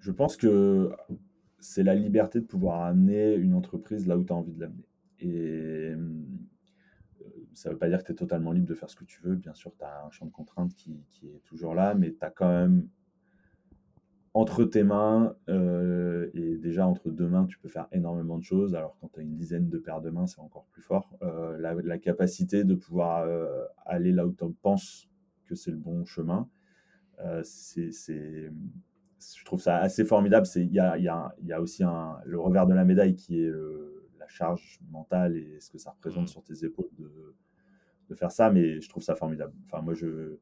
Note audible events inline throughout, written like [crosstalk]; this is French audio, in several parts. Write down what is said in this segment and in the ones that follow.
Je pense que c'est la liberté de pouvoir amener une entreprise là où tu as envie de l'amener. Et ça ne veut pas dire que tu es totalement libre de faire ce que tu veux. Bien sûr, tu as un champ de contraintes qui, est toujours là, mais tu as quand même entre tes mains, euh, et déjà entre deux mains, tu peux faire énormément de choses. Alors quand tu as une dizaine de paires de mains, c'est encore plus fort. Euh, la, capacité de pouvoir euh, aller là où tu penses que c'est le bon chemin, c'est, je trouve ça assez formidable. Il y a, y, a, y a, aussi un, le revers de la médaille qui est la charge mentale et ce que ça représente mmh. sur tes épaules de, de faire ça, mais je trouve ça formidable. Enfin, moi, je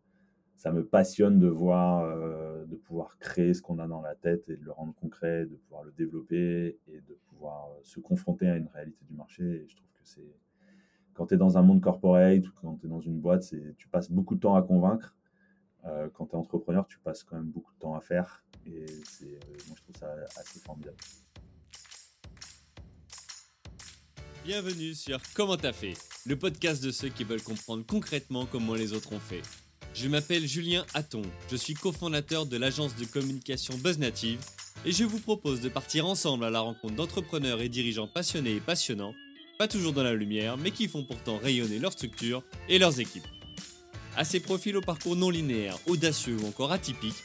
ça me passionne de voir, euh, de pouvoir créer ce qu'on a dans la tête et de le rendre concret, de pouvoir le développer et de pouvoir euh, se confronter à une réalité du marché. Et je trouve que c'est quand tu es dans un monde corporate ou quand tu es dans une boîte, tu passes beaucoup de temps à convaincre. Euh, quand tu es entrepreneur, tu passes quand même beaucoup de temps à faire. Et c'est, moi, je trouve ça assez formidable. Bienvenue sur Comment t'as fait, le podcast de ceux qui veulent comprendre concrètement comment les autres ont fait. Je m'appelle Julien Hatton, je suis cofondateur de l'agence de communication BuzzNative et je vous propose de partir ensemble à la rencontre d'entrepreneurs et dirigeants passionnés et passionnants, pas toujours dans la lumière, mais qui font pourtant rayonner leur structure et leurs équipes. À ces profils au parcours non linéaire, audacieux ou encore atypiques,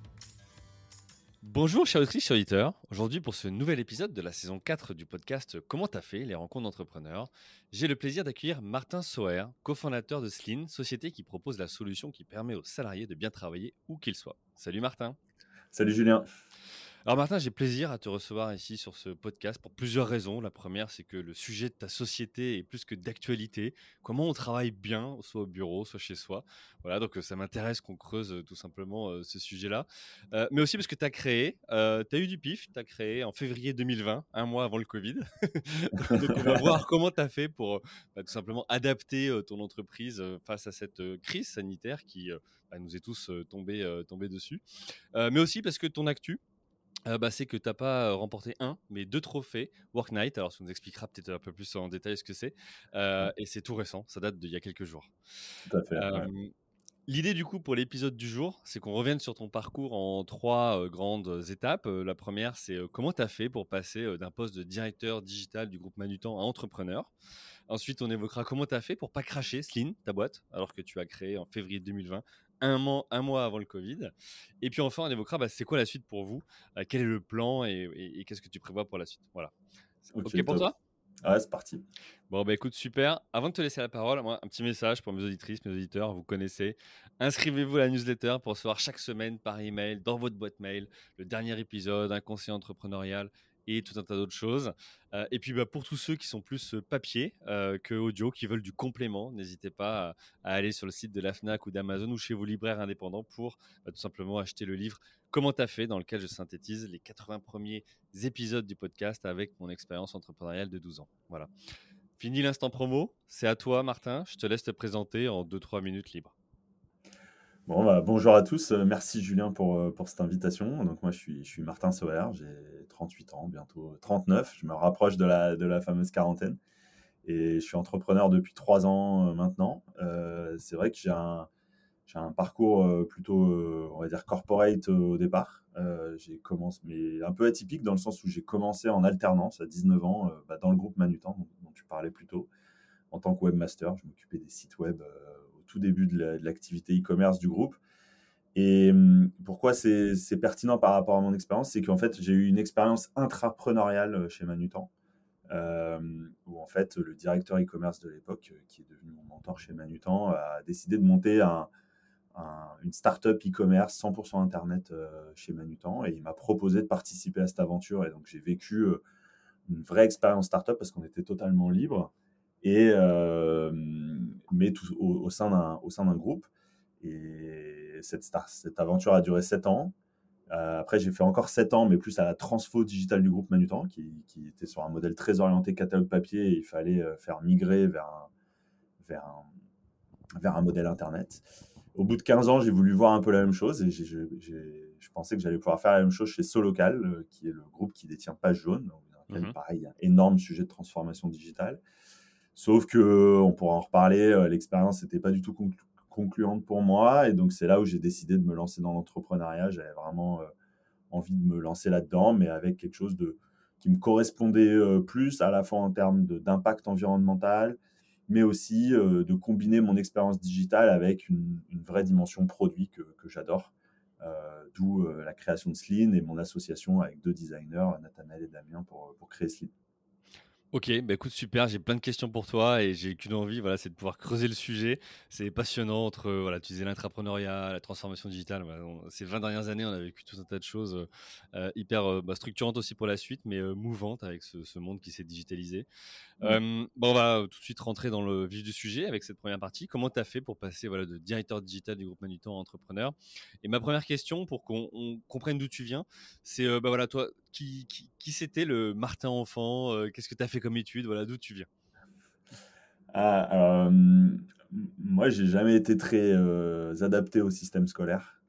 Bonjour chers auditeurs, chers auditeurs. Aujourd'hui pour ce nouvel épisode de la saison 4 du podcast Comment t'as fait les rencontres d'entrepreneurs, j'ai le plaisir d'accueillir Martin Soer, cofondateur de Slin, société qui propose la solution qui permet aux salariés de bien travailler où qu'ils soient. Salut Martin. Salut Julien. Alors Martin, j'ai plaisir à te recevoir ici sur ce podcast pour plusieurs raisons. La première, c'est que le sujet de ta société est plus que d'actualité. Comment on travaille bien, soit au bureau, soit chez soi. Voilà, donc euh, ça m'intéresse qu'on creuse euh, tout simplement euh, ce sujet-là. mais aussi parce que tu as créé, tu as eu du pif, tu as créé en février 2020, un mois avant le Covid. [laughs] donc on va [laughs] voir comment tu as fait pour bah, tout simplement adapter ton entreprise face à cette crise sanitaire qui bah, nous est tous tombé, tombé dessus. mais aussi parce que ton actu, euh, bah, c'est que tu n'as pas remporté un, mais deux trophées Work Night. Alors, ça nous expliquera peut-être un peu plus en détail ce que c'est. Euh, et c'est tout récent, ça date d'il y a quelques jours. Tout à fait. L'idée du coup pour l'épisode du jour, c'est qu'on revienne sur ton parcours en trois grandes étapes. la première, c'est comment tu as fait pour passer d'un poste de directeur digital du groupe Manutan à entrepreneur? Ensuite, on évoquera comment tu as fait pour pas cracher Skin, ta boîte, alors que tu as créé en février 2020 un mois, un mois avant le Covid. Et puis enfin, on évoquera bah, c'est quoi la suite pour vous, euh, quel est le plan et, qu'est-ce que tu prévois pour la suite? Voilà. Ok, pour toi? Ouais, c'est parti. Bon, bah écoute, super. Avant de te laisser la parole, moi, un petit message pour mes auditrices, mes auditeurs, vous connaissez. Inscrivez-vous à la newsletter pour recevoir chaque semaine par email, dans votre boîte mail, le dernier épisode, un conseil entrepreneurial et tout un tas d'autres choses. Euh, et puis bah, pour tous ceux qui sont plus papier euh, que audio, qui veulent du complément, n'hésitez pas à, aller sur le site de la FNAC ou d'Amazon ou chez vos libraires indépendants pour bah, tout simplement acheter le livre Comment t'as fait, dans lequel je synthétise les 80 premiers épisodes du podcast avec mon expérience entrepreneuriale de 12 ans. Voilà. Fini l'instant promo, c'est à toi Martin, je te laisse te présenter en 2-3 minutes libre. Bon, bah, bonjour à tous. Euh, merci Julien pour, euh, pour cette invitation. Donc moi je suis, je suis Martin Sauer, j'ai 38 ans, bientôt 39. Je me rapproche de la, de la fameuse quarantaine. Et je suis entrepreneur depuis trois ans euh, maintenant. c'est vrai que j'ai un, j'ai un parcours plutôt, on va dire, corporate au départ. j'ai mais un peu atypique dans le sens où j'ai commencé en alternance à 19 ans bah, dans le groupe Manutan, dont, dont, tu parlais plus tôt, en tant que webmaster. Je m'occupais des sites web tout début de l'activité e-commerce du groupe. Et hum, pourquoi c'est pertinent par rapport à mon expérience C'est qu'en fait, j'ai eu une expérience intrapreneuriale euh, chez Manutan, euh, où en fait, le directeur e-commerce de l'époque, euh, qui est devenu mon mentor chez Manutan, a décidé de monter un, une startup e-commerce 100% Internet chez Manutan. Et il m'a proposé de participer à cette aventure. Et donc, j'ai vécu une vraie expérience startup parce qu'on était totalement libre et mais tout, au, au, sein d'un groupe. Et cette, cette aventure a duré 7 ans. Euh, après, j'ai fait encore 7 ans, mais plus à la transfo digitale du groupe Manutan, qui, qui, était sur un modèle très orienté catalogue papier. Et il fallait euh, faire migrer vers un, vers un, vers un modèle Internet. Au bout de 15 ans, j'ai voulu voir un peu la même chose et je pensais que j'allais pouvoir faire la même chose chez Solocal, euh, qui est le groupe qui détient Page Jaune. Mmh Pareil, un énorme sujet de transformation digitale. Sauf que, on pourra en reparler, euh, l'expérience n'était pas du tout concluante pour moi. Et donc, c'est là où j'ai décidé de me lancer dans l'entrepreneuriat. J'avais vraiment envie de me lancer là-dedans, mais avec quelque chose de, qui me correspondait plus, à la fois en termes d'impact environnemental, mais aussi de combiner mon expérience digitale avec une, vraie dimension produit que, j'adore. D'où la création de Sleen et mon association avec deux designers, Nathanaël et Damien, pour, pour créer Sleen. Ok, bah écoute, super, j'ai plein de questions pour toi et j'ai qu'une envie, voilà, c'est de pouvoir creuser le sujet. C'est passionnant entre, voilà, tu disais l'intrapreneuriat, la transformation digitale. ces 20 dernières années, on a vécu tout un tas de choses euh, hyper euh, bah, structurantes aussi pour la suite, mais euh, mouvantes avec ce, monde qui s'est digitalisé. bon, on va tout de suite rentrer dans le vif du sujet avec cette première partie. Comment tu as fait pour passer voilà, de directeur digital du groupe Manutan à entrepreneur? Et ma première question, pour qu'on comprenne d'où tu viens, c'est, bah voilà, toi, qui, qui, c'était le Martin enfant Qu'est-ce que tu as fait comme étude Voilà, d'où tu viens? Ah, alors, mmh, moi, j'ai jamais été très adapté au système scolaire.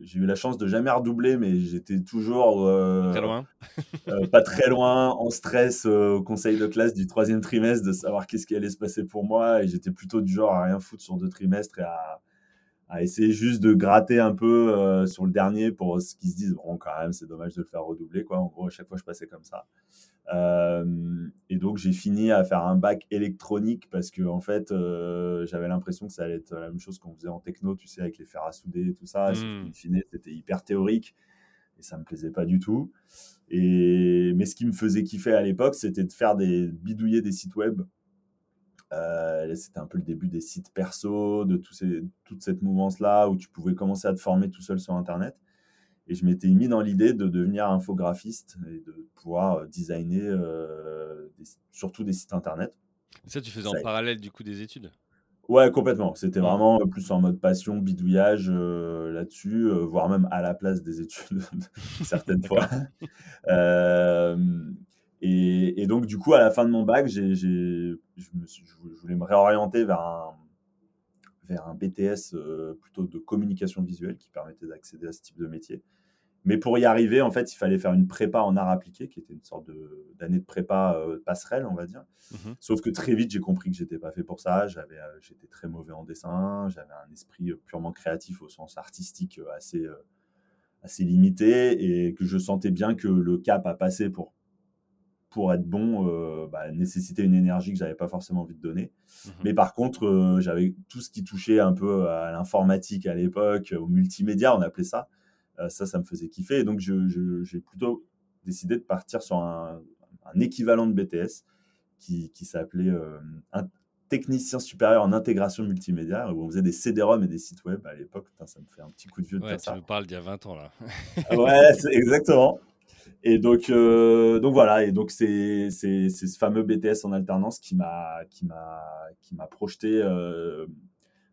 j'ai eu la chance de jamais redoubler, mais j'étais toujours très loin. pas très loin, en stress au conseil de classe du troisième trimestre de savoir qu'est-ce qui allait se passer pour moi. Et j'étais plutôt du genre à rien foutre sur deux trimestres et à, à essayer juste de gratter un peu euh, sur le dernier pour ce qu'ils se disent bon quand même c'est dommage de le faire redoubler quoi. En gros à chaque fois je passais comme ça. Euh, et donc j'ai fini à faire un bac électronique parce que en fait euh, j'avais l'impression que ça allait être la même chose qu'on faisait en techno tu sais avec les fers à souder et tout ça. Mmh. c'était hyper théorique et ça me plaisait pas du tout. Et mais ce qui me faisait kiffer à l'époque c'était de faire des bidouiller des sites web euh, c'était un peu le début des sites perso, de ces, toute cette mouvance-là où tu pouvais commencer à te former tout seul sur Internet. Et je m'étais mis dans l'idée de devenir infographiste et de pouvoir euh, designer euh, surtout des sites Internet. ça, tu faisais en parallèle du coup des études? Ouais, complètement. C'était vraiment plus en mode passion, bidouillage là-dessus, voire même à la place des études [laughs] certaines [laughs] fois. Et, donc, du coup, à la fin de mon bac, je, voulais me réorienter vers un, vers un BTS euh, plutôt de communication visuelle qui permettait d'accéder à ce type de métier. Mais pour y arriver, en fait, il fallait faire une prépa en art appliqué, qui était une sorte d'année de, prépa euh, passerelle, on va dire. Mmh Sauf que très vite, j'ai compris que j'étais pas fait pour ça. J'avais, euh, j'étais très mauvais en dessin. J'avais un esprit purement créatif au sens artistique assez, assez limité et que je sentais bien que le cap à passer pour pour être bon, euh, bah, nécessitait une énergie que j'avais pas forcément envie de donner. Mmh Mais par contre, euh, j'avais tout ce qui touchait un peu à l'informatique à l'époque, au multimédia, on appelait ça. Euh, ça, ça me faisait kiffer. Et donc, j'ai plutôt décidé de partir sur un, équivalent de BTS qui, qui s'appelait un technicien supérieur en intégration multimédia, où on faisait des CD-ROM et des sites web à l'époque. Ça me fait un petit coup de vieux de ouais, tu nous parles d'il y a 20 ans, là. ouais, exactement. Et donc, euh, donc voilà, et donc c'est ce fameux BTS en alternance qui m'a qui m'a qui m'a projeté euh,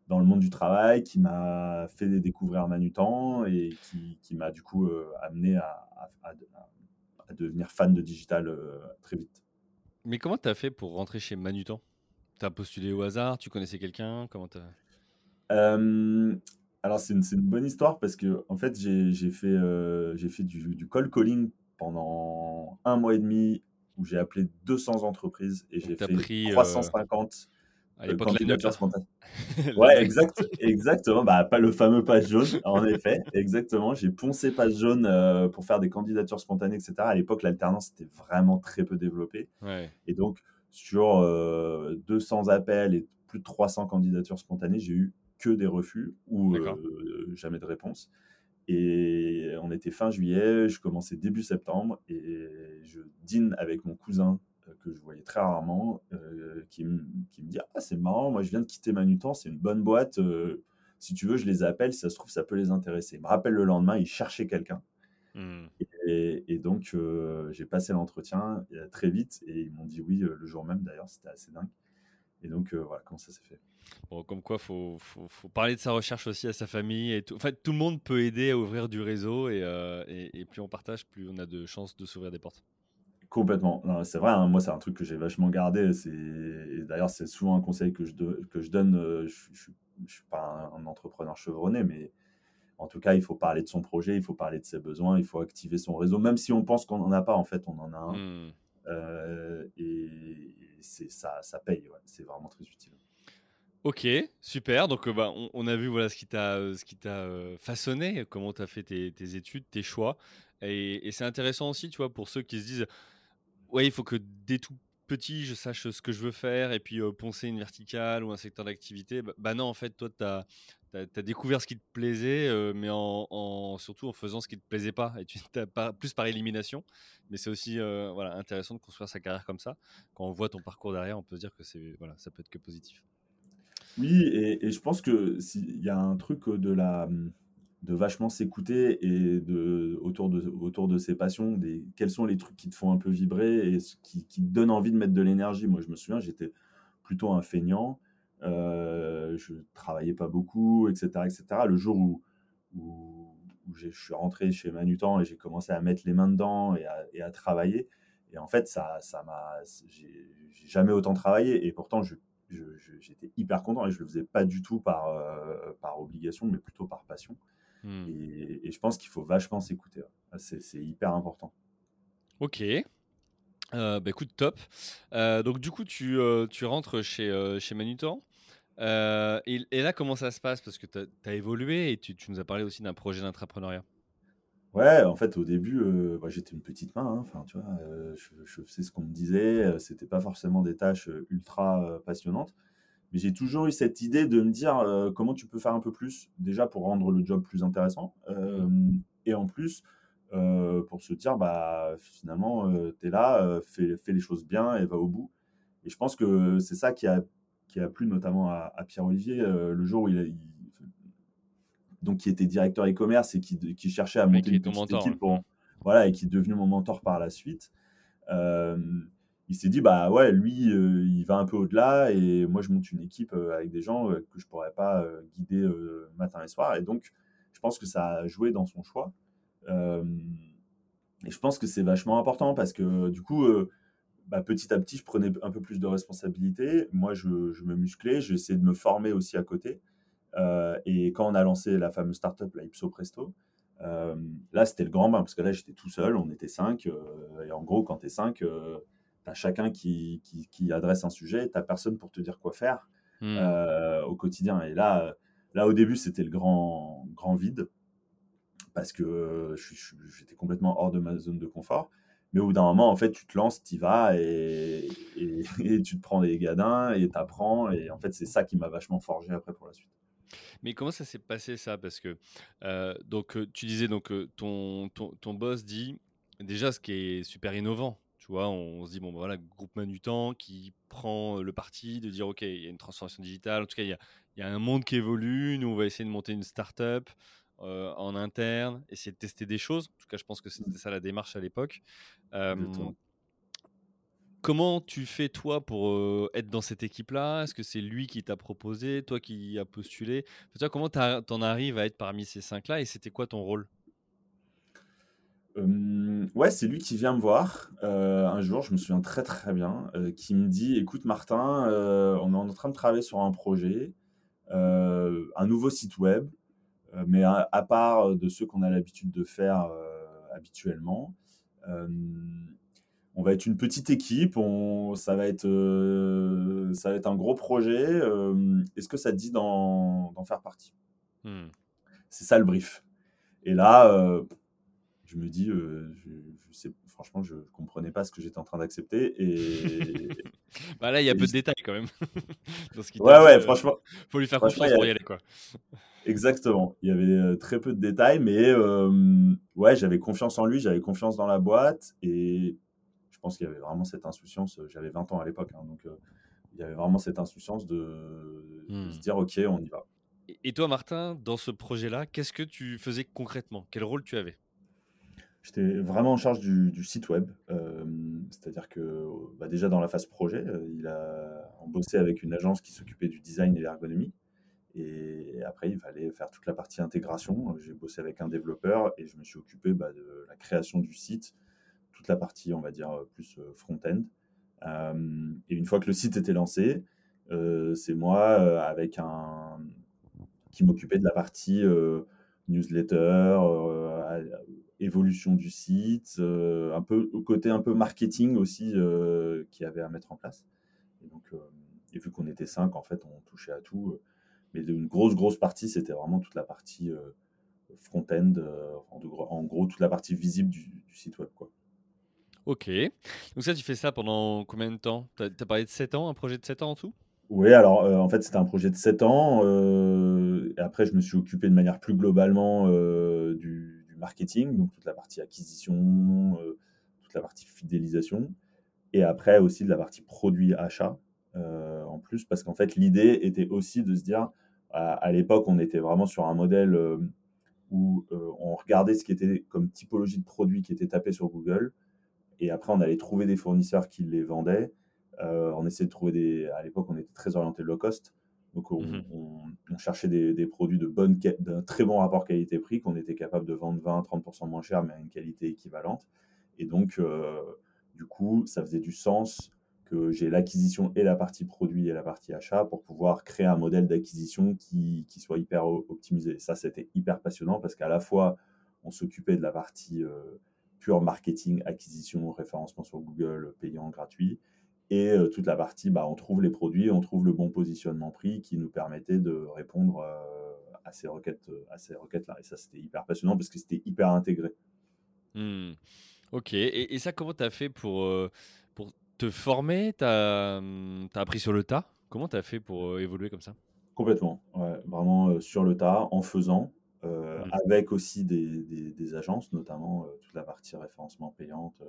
dans le monde du travail, qui m'a fait découvrir Manutan et qui, qui m'a du coup euh, amené à, à, à, devenir fan de digital très vite. Mais comment tu as fait pour rentrer chez Manutan? Tu as postulé au hasard? Tu connaissais quelqu'un? Comment alors c'est une, une, bonne histoire parce que en fait j'ai fait, j'ai fait du, du call calling pendant un mois et demi où j'ai appelé 200 entreprises et j'ai fait pris, 350 euh, euh, candidatures spontanées. [laughs] ouais, exact, exactement. Bah, pas le fameux page jaune, en [laughs] effet. Exactement. J'ai poncé page jaune euh, pour faire des candidatures spontanées, etc. À l'époque, l'alternance était vraiment très peu développée. Et donc, sur 200 appels et plus de 300 candidatures spontanées, j'ai eu que des refus ou jamais de réponse. Et on était fin juillet, je commençais début septembre et je dîne avec mon cousin que je voyais très rarement, euh, qui, me dit Ah, c'est marrant, moi je viens de quitter Manutan, c'est une bonne boîte. Euh, si tu veux, je les appelle, si ça se trouve, ça peut les intéresser. Il me rappelle le lendemain, il cherchait quelqu'un. Mmh. Et, donc, j'ai passé l'entretien très vite et ils m'ont dit oui le jour même d'ailleurs, c'était assez dingue. Et donc, voilà comment ça s'est fait. Bon, comme quoi, il faut, faut, faut, parler de sa recherche aussi à sa famille. Et tout. En fait, tout le monde peut aider à ouvrir du réseau et, euh, et, plus on partage, plus on a de chances de s'ouvrir des portes. Complètement. C'est vrai, hein, moi, c'est un truc que j'ai vachement gardé. D'ailleurs, c'est souvent un conseil que je, que je donne. Euh, je, suis je suis pas un, entrepreneur chevronné, mais en tout cas, il faut parler de son projet, il faut parler de ses besoins, il faut activer son réseau, même si on pense qu'on n'en a pas, en fait, on en a un. Mmh. Euh, et ça, ça paye, c'est vraiment très utile. Ok, super. Donc, bah, on, a vu voilà, ce qui t'a façonné, comment tu as fait tes, études, tes choix. Et, et c'est intéressant aussi, tu vois, pour ceux qui se disent Ouais, il faut que dès tout petit, je sache ce que je veux faire et puis poncer une verticale ou un secteur d'activité. Bah, bah, non, en fait, toi, tu as, découvert ce qui te plaisait, mais surtout en faisant ce qui te plaisait pas. Tu [laughs] plus par élimination. Mais c'est aussi intéressant de construire sa carrière comme ça. Quand on voit ton parcours derrière, on peut se dire que c'est voilà, ça peut être que positif. Oui, et, je pense que s'il y a un truc mmh, de vachement s'écouter et autour, de, ses passions, quels sont les trucs qui te font un peu vibrer et qui, te donnent envie de mettre de l'énergie. Moi, je me souviens, j'étais plutôt un feignant, je travaillais pas beaucoup, etc. etc. Le jour où, où, je suis rentré chez Manutan et j'ai commencé à mettre les mains dedans et à, et à travailler, et en fait, ça, ça m'a, j'ai jamais autant travaillé et pourtant, je, j'étais hyper content et je le faisais pas du tout par, euh, par obligation, mais plutôt par passion. Hmm. Et, je pense qu'il faut vachement s'écouter. C'est hyper important. Ok. Euh, bah écoute, top. Euh, donc du coup, tu, euh, tu rentres chez, chez Manutan? Et, et, là, comment ça se passe? Parce que tu as, évolué et tu, tu, nous as parlé aussi d'un projet d'entrepreneuriat. Ouais, en fait, au début, bah, j'étais une petite main. Hein. Tu vois, je, je, faisais ce qu'on me disait. C'était pas forcément des tâches ultra passionnantes. Mais j'ai toujours eu cette idée de me dire euh, comment tu peux faire un peu plus, déjà pour rendre le job plus intéressant, euh, et en plus euh, pour se dire, bah, finalement, tu es là, fais, fais, les choses bien et va au bout. Et je pense que c'est ça qui a, qui a plu notamment à, Pierre-Olivier le jour où il, donc qui était directeur e-commerce et qui, qui, cherchait à monter une petite équipe pour, voilà, et qui est devenu mon mentor par la suite. Il s'est dit bah ouais lui euh, il va un peu au-delà et moi je monte une équipe euh, avec des gens euh, que je pourrais pas guider matin et soir. Et donc je pense que ça a joué dans son choix. Et je pense que c'est vachement important parce que du coup bah, petit à petit je prenais un peu plus de responsabilités moi je, me musclais j'essayais de me former aussi à côté et quand on a lancé la fameuse startup la Ipso Presto là c'était le grand bain parce que là j'étais tout seul on était cinq et en gros quand tu es cinq chacun qui, qui, adresse un sujet, tu personne pour te dire quoi faire hmm. euh, au quotidien. Et là, là au début, c'était le grand, grand vide parce que j'étais complètement hors de ma zone de confort. Mais au bout d'un moment, en fait, tu te lances, tu y vas et, [laughs] et, tu te prends des gadins et tu apprends. Et en fait, c'est ça qui m'a vachement forgé après pour la suite. Mais comment ça s'est passé ça? Parce que euh, donc tu disais donc ton, ton, ton boss dit déjà ce qui est super innovant tu vois, on, se dit, bon, bah, voilà, groupe Manutan qui prend le parti de dire, OK, il y a une transformation digitale, en tout cas, il y a, un monde qui évolue, nous, on va essayer de monter une start-up euh, en interne, essayer de tester des choses. En tout cas, je pense que c'était ça la démarche à l'époque. comment tu fais, toi, pour être dans cette équipe-là? Est-ce que c'est lui qui t'a proposé, toi qui as postulé? Toi, Comment tu en arrives à être parmi ces cinq-là et c'était quoi ton rôle? Ouais, c'est lui qui vient me voir euh, un jour, je me souviens très très bien, euh, qui me dit Écoute, Martin, euh, on est en train de travailler sur un projet, un nouveau site web, mais à, part de ceux qu'on a l'habitude de faire habituellement. on va être une petite équipe, on, ça, va être, ça va être un gros projet. Est-ce que ça te dit d'en faire partie? Mmh. C'est ça le brief. Et là, je me dis, euh, je, sais, franchement, je ne comprenais pas ce que j'étais en train d'accepter. Et [laughs] bah là, il y a peu de détails quand même. [laughs] ouais, ouais, franchement. faut lui faire confiance pour y aller, quoi. [laughs] Exactement. Il y avait euh, très peu de détails, mais ouais, j'avais confiance en lui, j'avais confiance dans la boîte, et je pense qu'il y avait vraiment cette insouciance. Euh, j'avais 20 ans à l'époque, hein, donc il y avait vraiment cette insouciance de, se mmh. dire, ok, on y va. Et toi, Martin, dans ce projet-là, qu'est-ce que tu faisais concrètement? Quel rôle tu avais? J'étais vraiment en charge du, site web. Euh, c'est-à-dire que bah, déjà dans la phase projet, euh, il a bossé avec une agence qui s'occupait du design et l'ergonomie. Et après, il fallait faire toute la partie intégration. J'ai bossé avec un développeur et je me suis occupé bah, de la création du site, toute la partie, on va dire, plus euh, front-end. et une fois que le site était lancé, c'est moi avec un, qui m'occupait de la partie newsletter, évolution du site, un peu côté un peu marketing aussi qui avait à mettre en place. Et donc, et vu qu'on était cinq, en fait, on touchait à tout. mais une grosse, grosse partie, c'était vraiment toute la partie front-end, en, gros, toute la partie visible du, site web. Quoi. Ok. Donc ça, tu fais ça pendant combien de temps? Tu as, parlé de 7 ans, un projet de 7 ans en tout? Oui, alors en fait, c'était un projet de 7 ans. et après, je me suis occupé de manière plus globalement du, marketing, donc toute la partie acquisition, toute la partie fidélisation. Et après aussi de la partie produit achat. Euh, en plus, parce qu'en fait, l'idée était aussi de se dire, à, l'époque, on était vraiment sur un modèle euh, où euh, on regardait ce qui était comme typologie de produits qui était tapé sur Google, et après, on allait trouver des fournisseurs qui les vendaient. on essayait de trouver des. À l'époque, on était très orienté low cost. Donc, on, mmh cherchait des, produits de bonne, d'un très bon rapport qualité-prix qu'on était capable de vendre 20-30% moins cher, mais à une qualité équivalente. Et donc, du coup, ça faisait du sens que j'ai l'acquisition et la partie produit et la partie achat pour pouvoir créer un modèle d'acquisition qui, qui, soit hyper optimisé. ça, c'était hyper passionnant parce qu'à la fois, on s'occupait de la partie euh, pure marketing, acquisition, référencement sur Google, payant, gratuit. Et euh, toute la partie, bah, on trouve les produits, on trouve le bon positionnement prix qui nous permettait de répondre euh, à ces requêtes, à ces requêtes-là. Et ça, c'était hyper passionnant parce que c'était hyper intégré. Mmh. Ok. Et, et, ça, comment tu as fait pour, pour te former? Tu as, hum, appris sur le tas? Comment tu as fait pour euh, évoluer comme ça? Complètement, vraiment euh, sur le tas, en faisant, euh, mmh. avec aussi des, des, agences, notamment toute la partie référencement payante.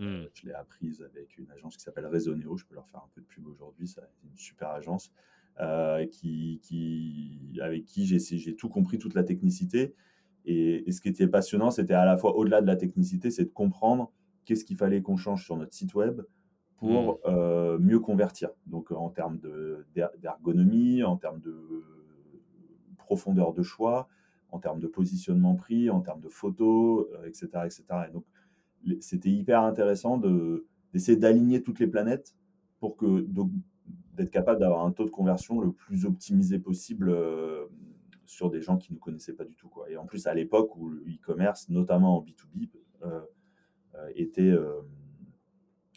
Mmh. je l'ai apprise avec une agence qui s'appelle Resoneo, je peux leur faire un peu de pub aujourd'hui, c'est une super agence, qui, qui, avec qui j'ai tout compris, toute la technicité. Et, et ce qui était passionnant, c'était à la fois au-delà de la technicité, c'est de comprendre qu'est-ce qu'il fallait qu'on change sur notre site web, pour mmh. euh, mieux convertir. Donc en termes d'ergonomie, en termes de profondeur de choix, en termes de positionnement prix, en termes de photos, etc., euh, etc. Et donc c'était hyper intéressant d'essayer d'aligner toutes les planètes pour que d'être capable d'avoir un taux de conversion le plus optimisé possible euh, sur des gens qui ne connaissaient pas du tout. Quoi. Et en plus, à l'époque où le e-commerce, notamment en B2B, était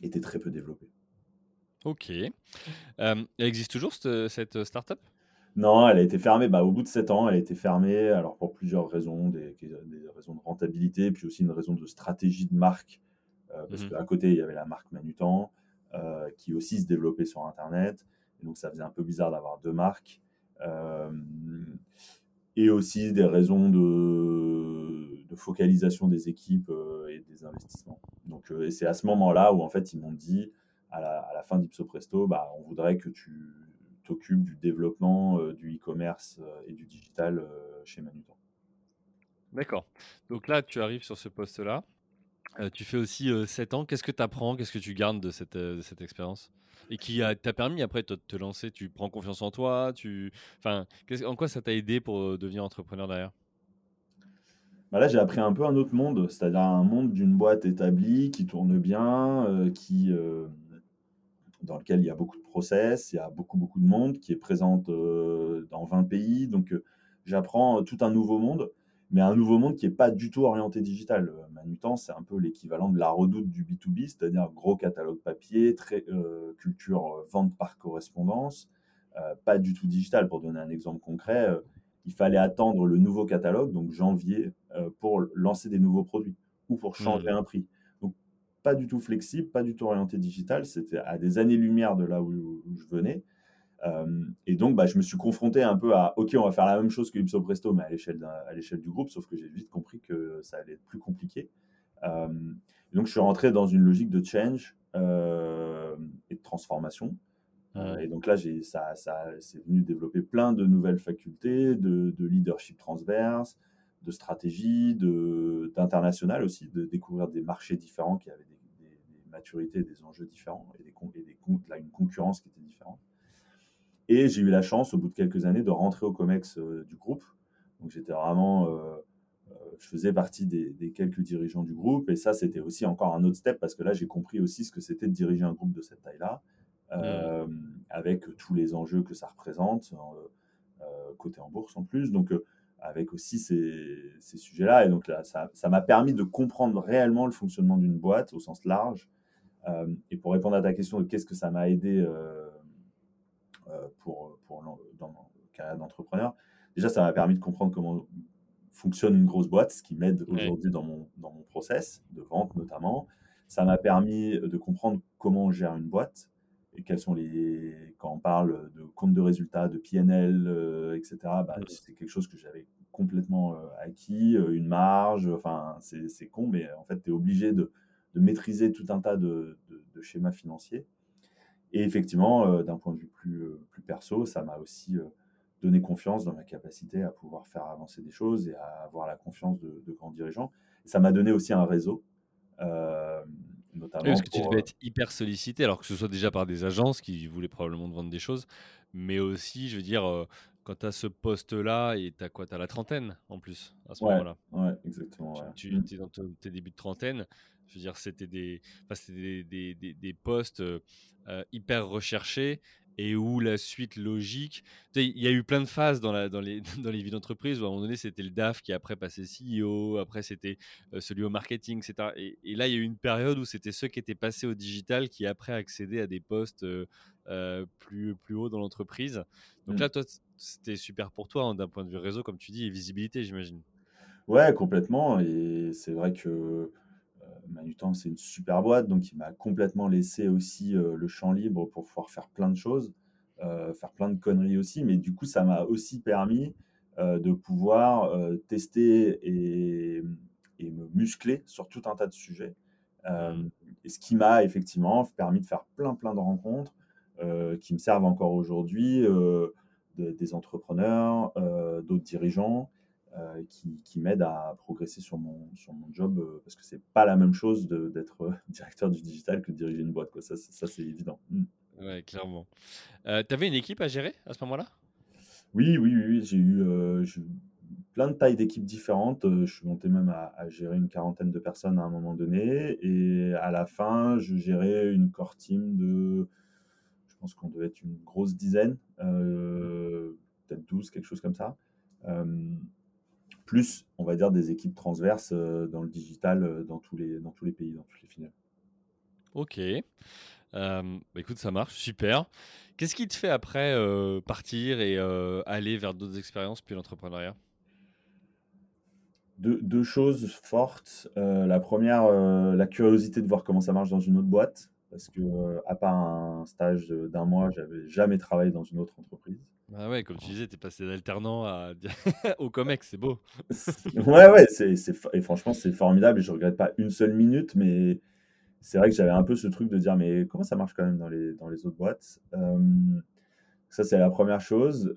était très peu développée. Ok. Euh, elle existe toujours cette, cette startup? Non, elle a été fermée. Bah, au bout de 7 ans, elle a été fermée. Alors pour plusieurs raisons, des, raisons de rentabilité, puis aussi une raison de stratégie de marque. Euh, parce mmh qu'à côté, il y avait la marque Manutan, euh, qui aussi se développait sur Internet. Et donc ça faisait un peu bizarre d'avoir deux marques. et aussi des raisons de, de focalisation des équipes et des investissements. Donc, euh, et c'est à ce moment-là où en fait ils m'ont dit à la, fin d'Ipso Presto, bah, on voudrait que tu t'occupes du développement euh, du e-commerce euh, et du digital chez Manutan. D'accord. Donc là, tu arrives sur ce poste-là. tu fais aussi 7 ans. Qu'est-ce que tu apprends Qu'est-ce que tu gardes de cette, cette expérience? Et qui t'a permis après de te lancer? Tu prends confiance en toi? Tu... enfin, En quoi ça t'a aidé pour devenir entrepreneur derrière? Bah là, j'ai appris un peu un autre monde, c'est-à-dire un monde d'une boîte établie qui tourne bien, euh, qui, euh, dans lequel il y a beaucoup de process, il y a beaucoup, beaucoup de monde qui est présente euh, dans 20 pays. Donc, j'apprends tout un nouveau monde, mais un nouveau monde qui n'est pas du tout orienté digital. Manutan, c'est un peu l'équivalent de la redoute du B2B, c'est-à-dire gros catalogue papier, très, culture vente par correspondance, pas du tout digital. Pour donner un exemple concret, il fallait attendre le nouveau catalogue, donc janvier, euh, pour lancer des nouveaux produits ou pour changer mmh. un prix. Pas du tout flexible, pas du tout orienté digital. C'était à des années-lumière de là où, je venais. Euh, et donc, bah, je me suis confronté un peu à OK, on va faire la même chose que Ipso Presto, mais à l'échelle du groupe, sauf que j'ai vite compris que ça allait être plus compliqué. Euh, donc, je suis rentré dans une logique de change et de transformation. Euh, et donc là, ça, ça c'est venu développer plein de nouvelles facultés, de, leadership transverse, de stratégie, d'international aussi, de découvrir des marchés différents qui avaient des, des enjeux différents et, des, et des, là, une concurrence qui était différente. Et j'ai eu la chance, au bout de quelques années, de rentrer au COMEX euh, du groupe. Donc j'étais vraiment, euh, je faisais partie des, des, quelques dirigeants du groupe. Et ça, c'était aussi encore un autre step parce que là, j'ai compris aussi ce que c'était de diriger un groupe de cette taille-là Mmh. Euh, avec tous les enjeux que ça représente. Euh, côté en bourse en plus. Donc, avec aussi ces, ces sujets-là. Et donc, là, ça m'a permis de comprendre réellement le fonctionnement d'une boîte au sens large. Et pour répondre à ta question de qu'est-ce que ça m'a aidé pour, pour dans mon carrière d'entrepreneur, déjà, ça m'a permis de comprendre comment fonctionne une grosse boîte, ce qui m'aide aujourd'hui dans mon, dans mon process de vente notamment. Ça m'a permis de comprendre comment on gère une boîte et quels sont les. Quand on parle de compte de résultats, de PNL, euh, etc., bah, c'est quelque chose que j'avais complètement euh, acquis, euh, une marge, enfin, c'est con, mais en fait, tu es obligé de, de, maîtriser tout un tas de, de, schémas financiers. Et effectivement, d'un point de vue plus, plus perso, ça m'a aussi donné confiance dans ma capacité à pouvoir faire avancer des choses et à avoir la confiance de, grands dirigeants. ça m'a donné aussi un réseau. Notamment parce que tu devais être hyper sollicité, alors que ce soit déjà par des agences qui voulaient probablement te vendre des choses, mais aussi, je veux dire, quand tu as ce poste-là, et tu as quoi Tu as la trentaine en plus, à ce moment-là. Ouais, exactement. Tu, es dans tes débuts de trentaine. Je veux dire, c'était des, des, des, des, des, postes hyper recherchés et où la suite logique. Il y a eu plein de phases dans, la, dans, les, [laughs] dans les vies d'entreprise où à un moment donné, c'était le DAF qui après passait CEO, après c'était euh, celui au marketing, etc. Et, là, il y a eu une période où c'était ceux qui étaient passés au digital qui après accédaient à des postes euh, euh, plus, plus hauts dans l'entreprise. Donc là, mmh. toi, c'était super pour toi hein, d'un point de vue réseau, comme tu dis, et visibilité, j'imagine. Ouais, complètement. Et c'est vrai que Manutan, c'est une super boîte, donc il m'a complètement laissé aussi euh, le champ libre pour pouvoir faire plein de choses, euh, faire plein de conneries aussi. Mais du coup, ça m'a aussi permis euh, de pouvoir tester et, me muscler sur tout un tas de sujets. Mmh. et ce qui m'a effectivement permis de faire plein, plein de rencontres qui me servent encore aujourd'hui, des entrepreneurs, d'autres dirigeants. Euh, qui, qui m'aide à progresser sur mon, sur mon job euh, parce que c'est pas la même chose d'être euh, [laughs] directeur du digital que de diriger une boîte. Quoi. Ça, ça c'est évident. Mm. Ouais, clairement. tu avais une équipe à gérer à ce moment-là? Oui, oui, oui. J'ai eu, plein de tailles d'équipes différentes. je suis monté même à, à, gérer une quarantaine de personnes à un moment donné. Et à la fin, je gérais une core team de. Je pense qu'on devait être une grosse dizaine, peut-être 12, quelque chose comme ça plus, on va dire, des équipes transverses euh, dans le digital euh, dans tous les, dans tous les pays, dans toutes les finales. Ok. Euh, bah, écoute, ça marche, super. Qu'est-ce qui te fait après partir et aller vers d'autres expériences puis l'entrepreneuriat? Deux, choses fortes. la première, la curiosité de voir comment ça marche dans une autre boîte. Parce que, à part un stage d'un mois, j'avais jamais travaillé dans une autre entreprise. Ah ouais, comme tu disais, tu es passé d'alternant à... [laughs] au COMEX, c'est beau. ouais, ouais, c'est, et franchement, c'est formidable et je regrette pas une seule minute, mais c'est vrai que j'avais un peu ce truc de dire, mais comment ça marche quand même dans les, dans les autres boîtes Ça, c'est la première chose.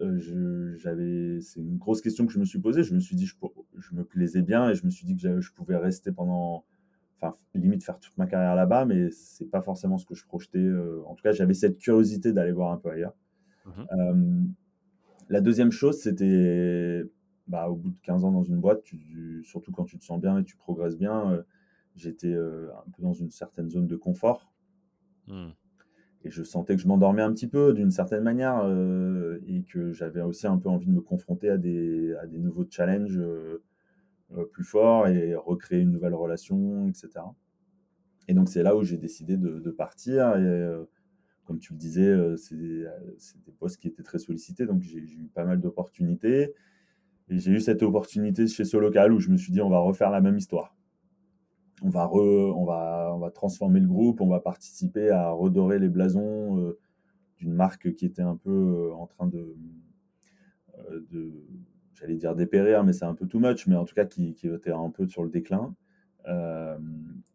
j'avais, c'est une grosse question que je me suis posée. Je me suis dit, je, je me plaisais bien et je me suis dit que je pouvais rester pendant, enfin, limite faire toute ma carrière là-bas, mais c'est pas forcément ce que je projetais. en tout cas, j'avais cette curiosité d'aller voir un peu ailleurs. Mmh la deuxième chose, c'était bah, au bout de 15 ans dans une boîte, surtout quand tu te sens bien et tu progresses bien, euh, j'étais euh, un peu dans une certaine zone de confort. Mmh. Et je sentais que je m'endormais un petit peu d'une certaine manière euh, et que j'avais aussi un peu envie de me confronter à des, à des nouveaux challenges plus forts et recréer une nouvelle relation, etc. Et donc c'est là où j'ai décidé de, partir. Et, comme tu le disais, euh, c'est des, postes qui étaient très sollicités, donc j'ai eu pas mal d'opportunités. Et j'ai eu cette opportunité chez ce local où je me suis dit, on va refaire la même histoire. On va, on va, on va transformer le groupe, on va participer à redorer les blasons euh, d'une marque qui était un peu euh, en train de j'allais dire dépérir, mais c'est un peu too much, mais en tout cas qui, était un peu sur le déclin.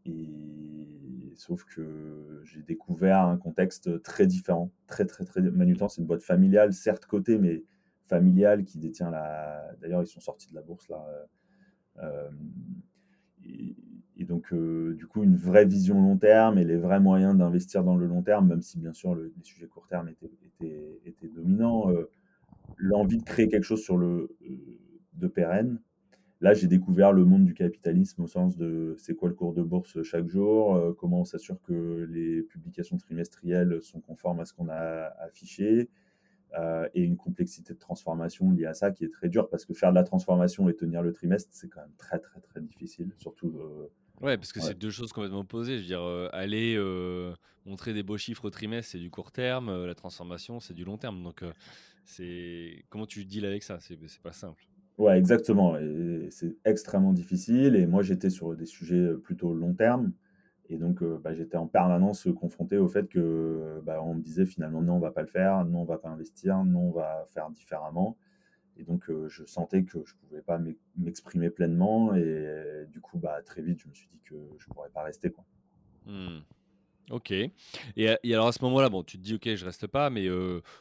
et sauf que j'ai découvert un contexte très différent, très très très Manutan, c'est une boîte familiale, certes cotée, mais familiale qui détient la. D'ailleurs, ils sont sortis de la bourse là. Euh, et, donc, euh, du coup, une vraie vision long terme et les vrais moyens d'investir dans le long terme, même si bien sûr les sujets court terme étaient, étaient, dominants. Euh, l'envie de créer quelque chose sur le de pérenne Là, j'ai découvert le monde du capitalisme au sens de c'est quoi le cours de bourse chaque jour, euh, comment on s'assure que les publications trimestrielles sont conformes à ce qu'on a affiché, et une complexité de transformation liée à ça qui est très dure parce que faire de la transformation et tenir le trimestre, c'est quand même très, très, très difficile. Surtout. ouais, parce que c'est deux choses complètement opposées. Je veux dire, aller montrer des beaux chiffres au trimestre, c'est du court terme. la transformation, c'est du long terme. Donc, c'est comment tu deals avec ça? C'est pas simple. Ouais, exactement. c'est extrêmement difficile. Et moi, j'étais sur des sujets plutôt long terme. Et donc, bah, j'étais en permanence confronté au fait que bah, on me disait finalement non, on va pas le faire, non, on va pas investir, non, on va faire différemment. Et donc, je sentais que je pouvais pas m'exprimer pleinement. Et du coup, bah, très vite, je me suis dit que je pourrais pas rester. Quoi. Mmh. Ok. Et, alors à ce moment-là, bon, tu te dis, ok, je reste pas, mais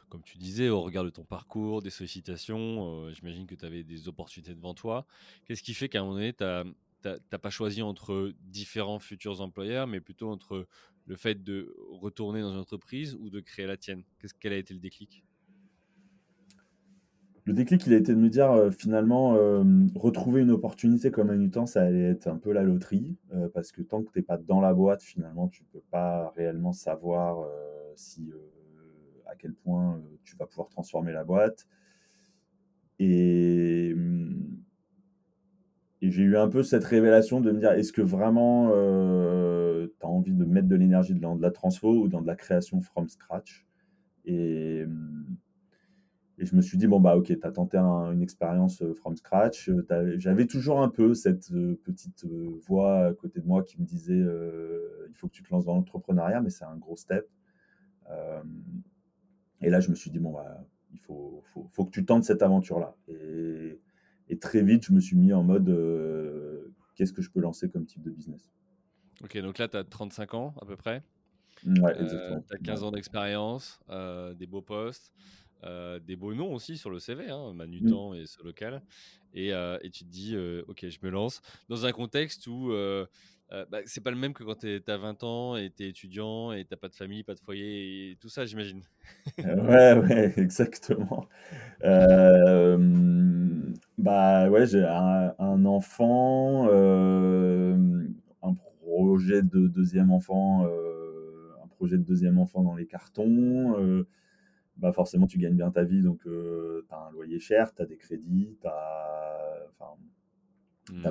comme tu disais, au regard de ton parcours, des sollicitations, j'imagine que tu avais des opportunités devant toi. Qu'est-ce qui fait qu'à un moment donné, tu n'as pas choisi entre différents futurs employeurs, mais plutôt entre le fait de retourner dans une entreprise ou de créer la tienne? Qu'est-ce Quel a été le déclic? Le déclic, il a été de me dire euh, finalement, euh, retrouver une opportunité comme un UTAN, ça allait être un peu la loterie, euh, parce que tant que tu n'es pas dans la boîte, finalement, tu ne peux pas réellement savoir si, à quel point tu vas pouvoir transformer la boîte. Et, et j'ai eu un peu cette révélation de me dire, est-ce que vraiment tu as envie de mettre de l'énergie dans de la transfo ou dans de la création from scratch? Et et je me suis dit, bon, bah, ok, tu as tenté une expérience euh, from scratch. Euh, j'avais toujours un peu cette euh, petite voix à côté de moi qui me disait, il faut que tu te lances dans l'entrepreneuriat, mais c'est un gros step. et là, je me suis dit, bon, bah, il faut, faut, faut que tu tentes cette aventure-là. Et, et, très vite, je me suis mis en mode, qu'est-ce que je peux lancer comme type de business? Ok, donc là, tu as 35 ans à peu près. Ouais, exactement. tu as 15 ans d'expérience, des beaux postes. Euh, des beaux noms aussi sur le CV, hein, Manutan mmh. et ce local. Et, euh, et, tu te dis, euh, ok, je me lance dans un contexte où bah, c'est pas le même que quand tu as 20 ans et tu es étudiant et tu pas de famille, pas de foyer et tout ça, j'imagine. ouais, ouais, [laughs] exactement. bah ouais, j'ai un, un, enfant, un projet de deuxième enfant, un projet de deuxième enfant dans les cartons bah forcément tu gagnes bien ta vie, donc tu as un loyer cher, tu as des crédits, tu as, enfin, mmh.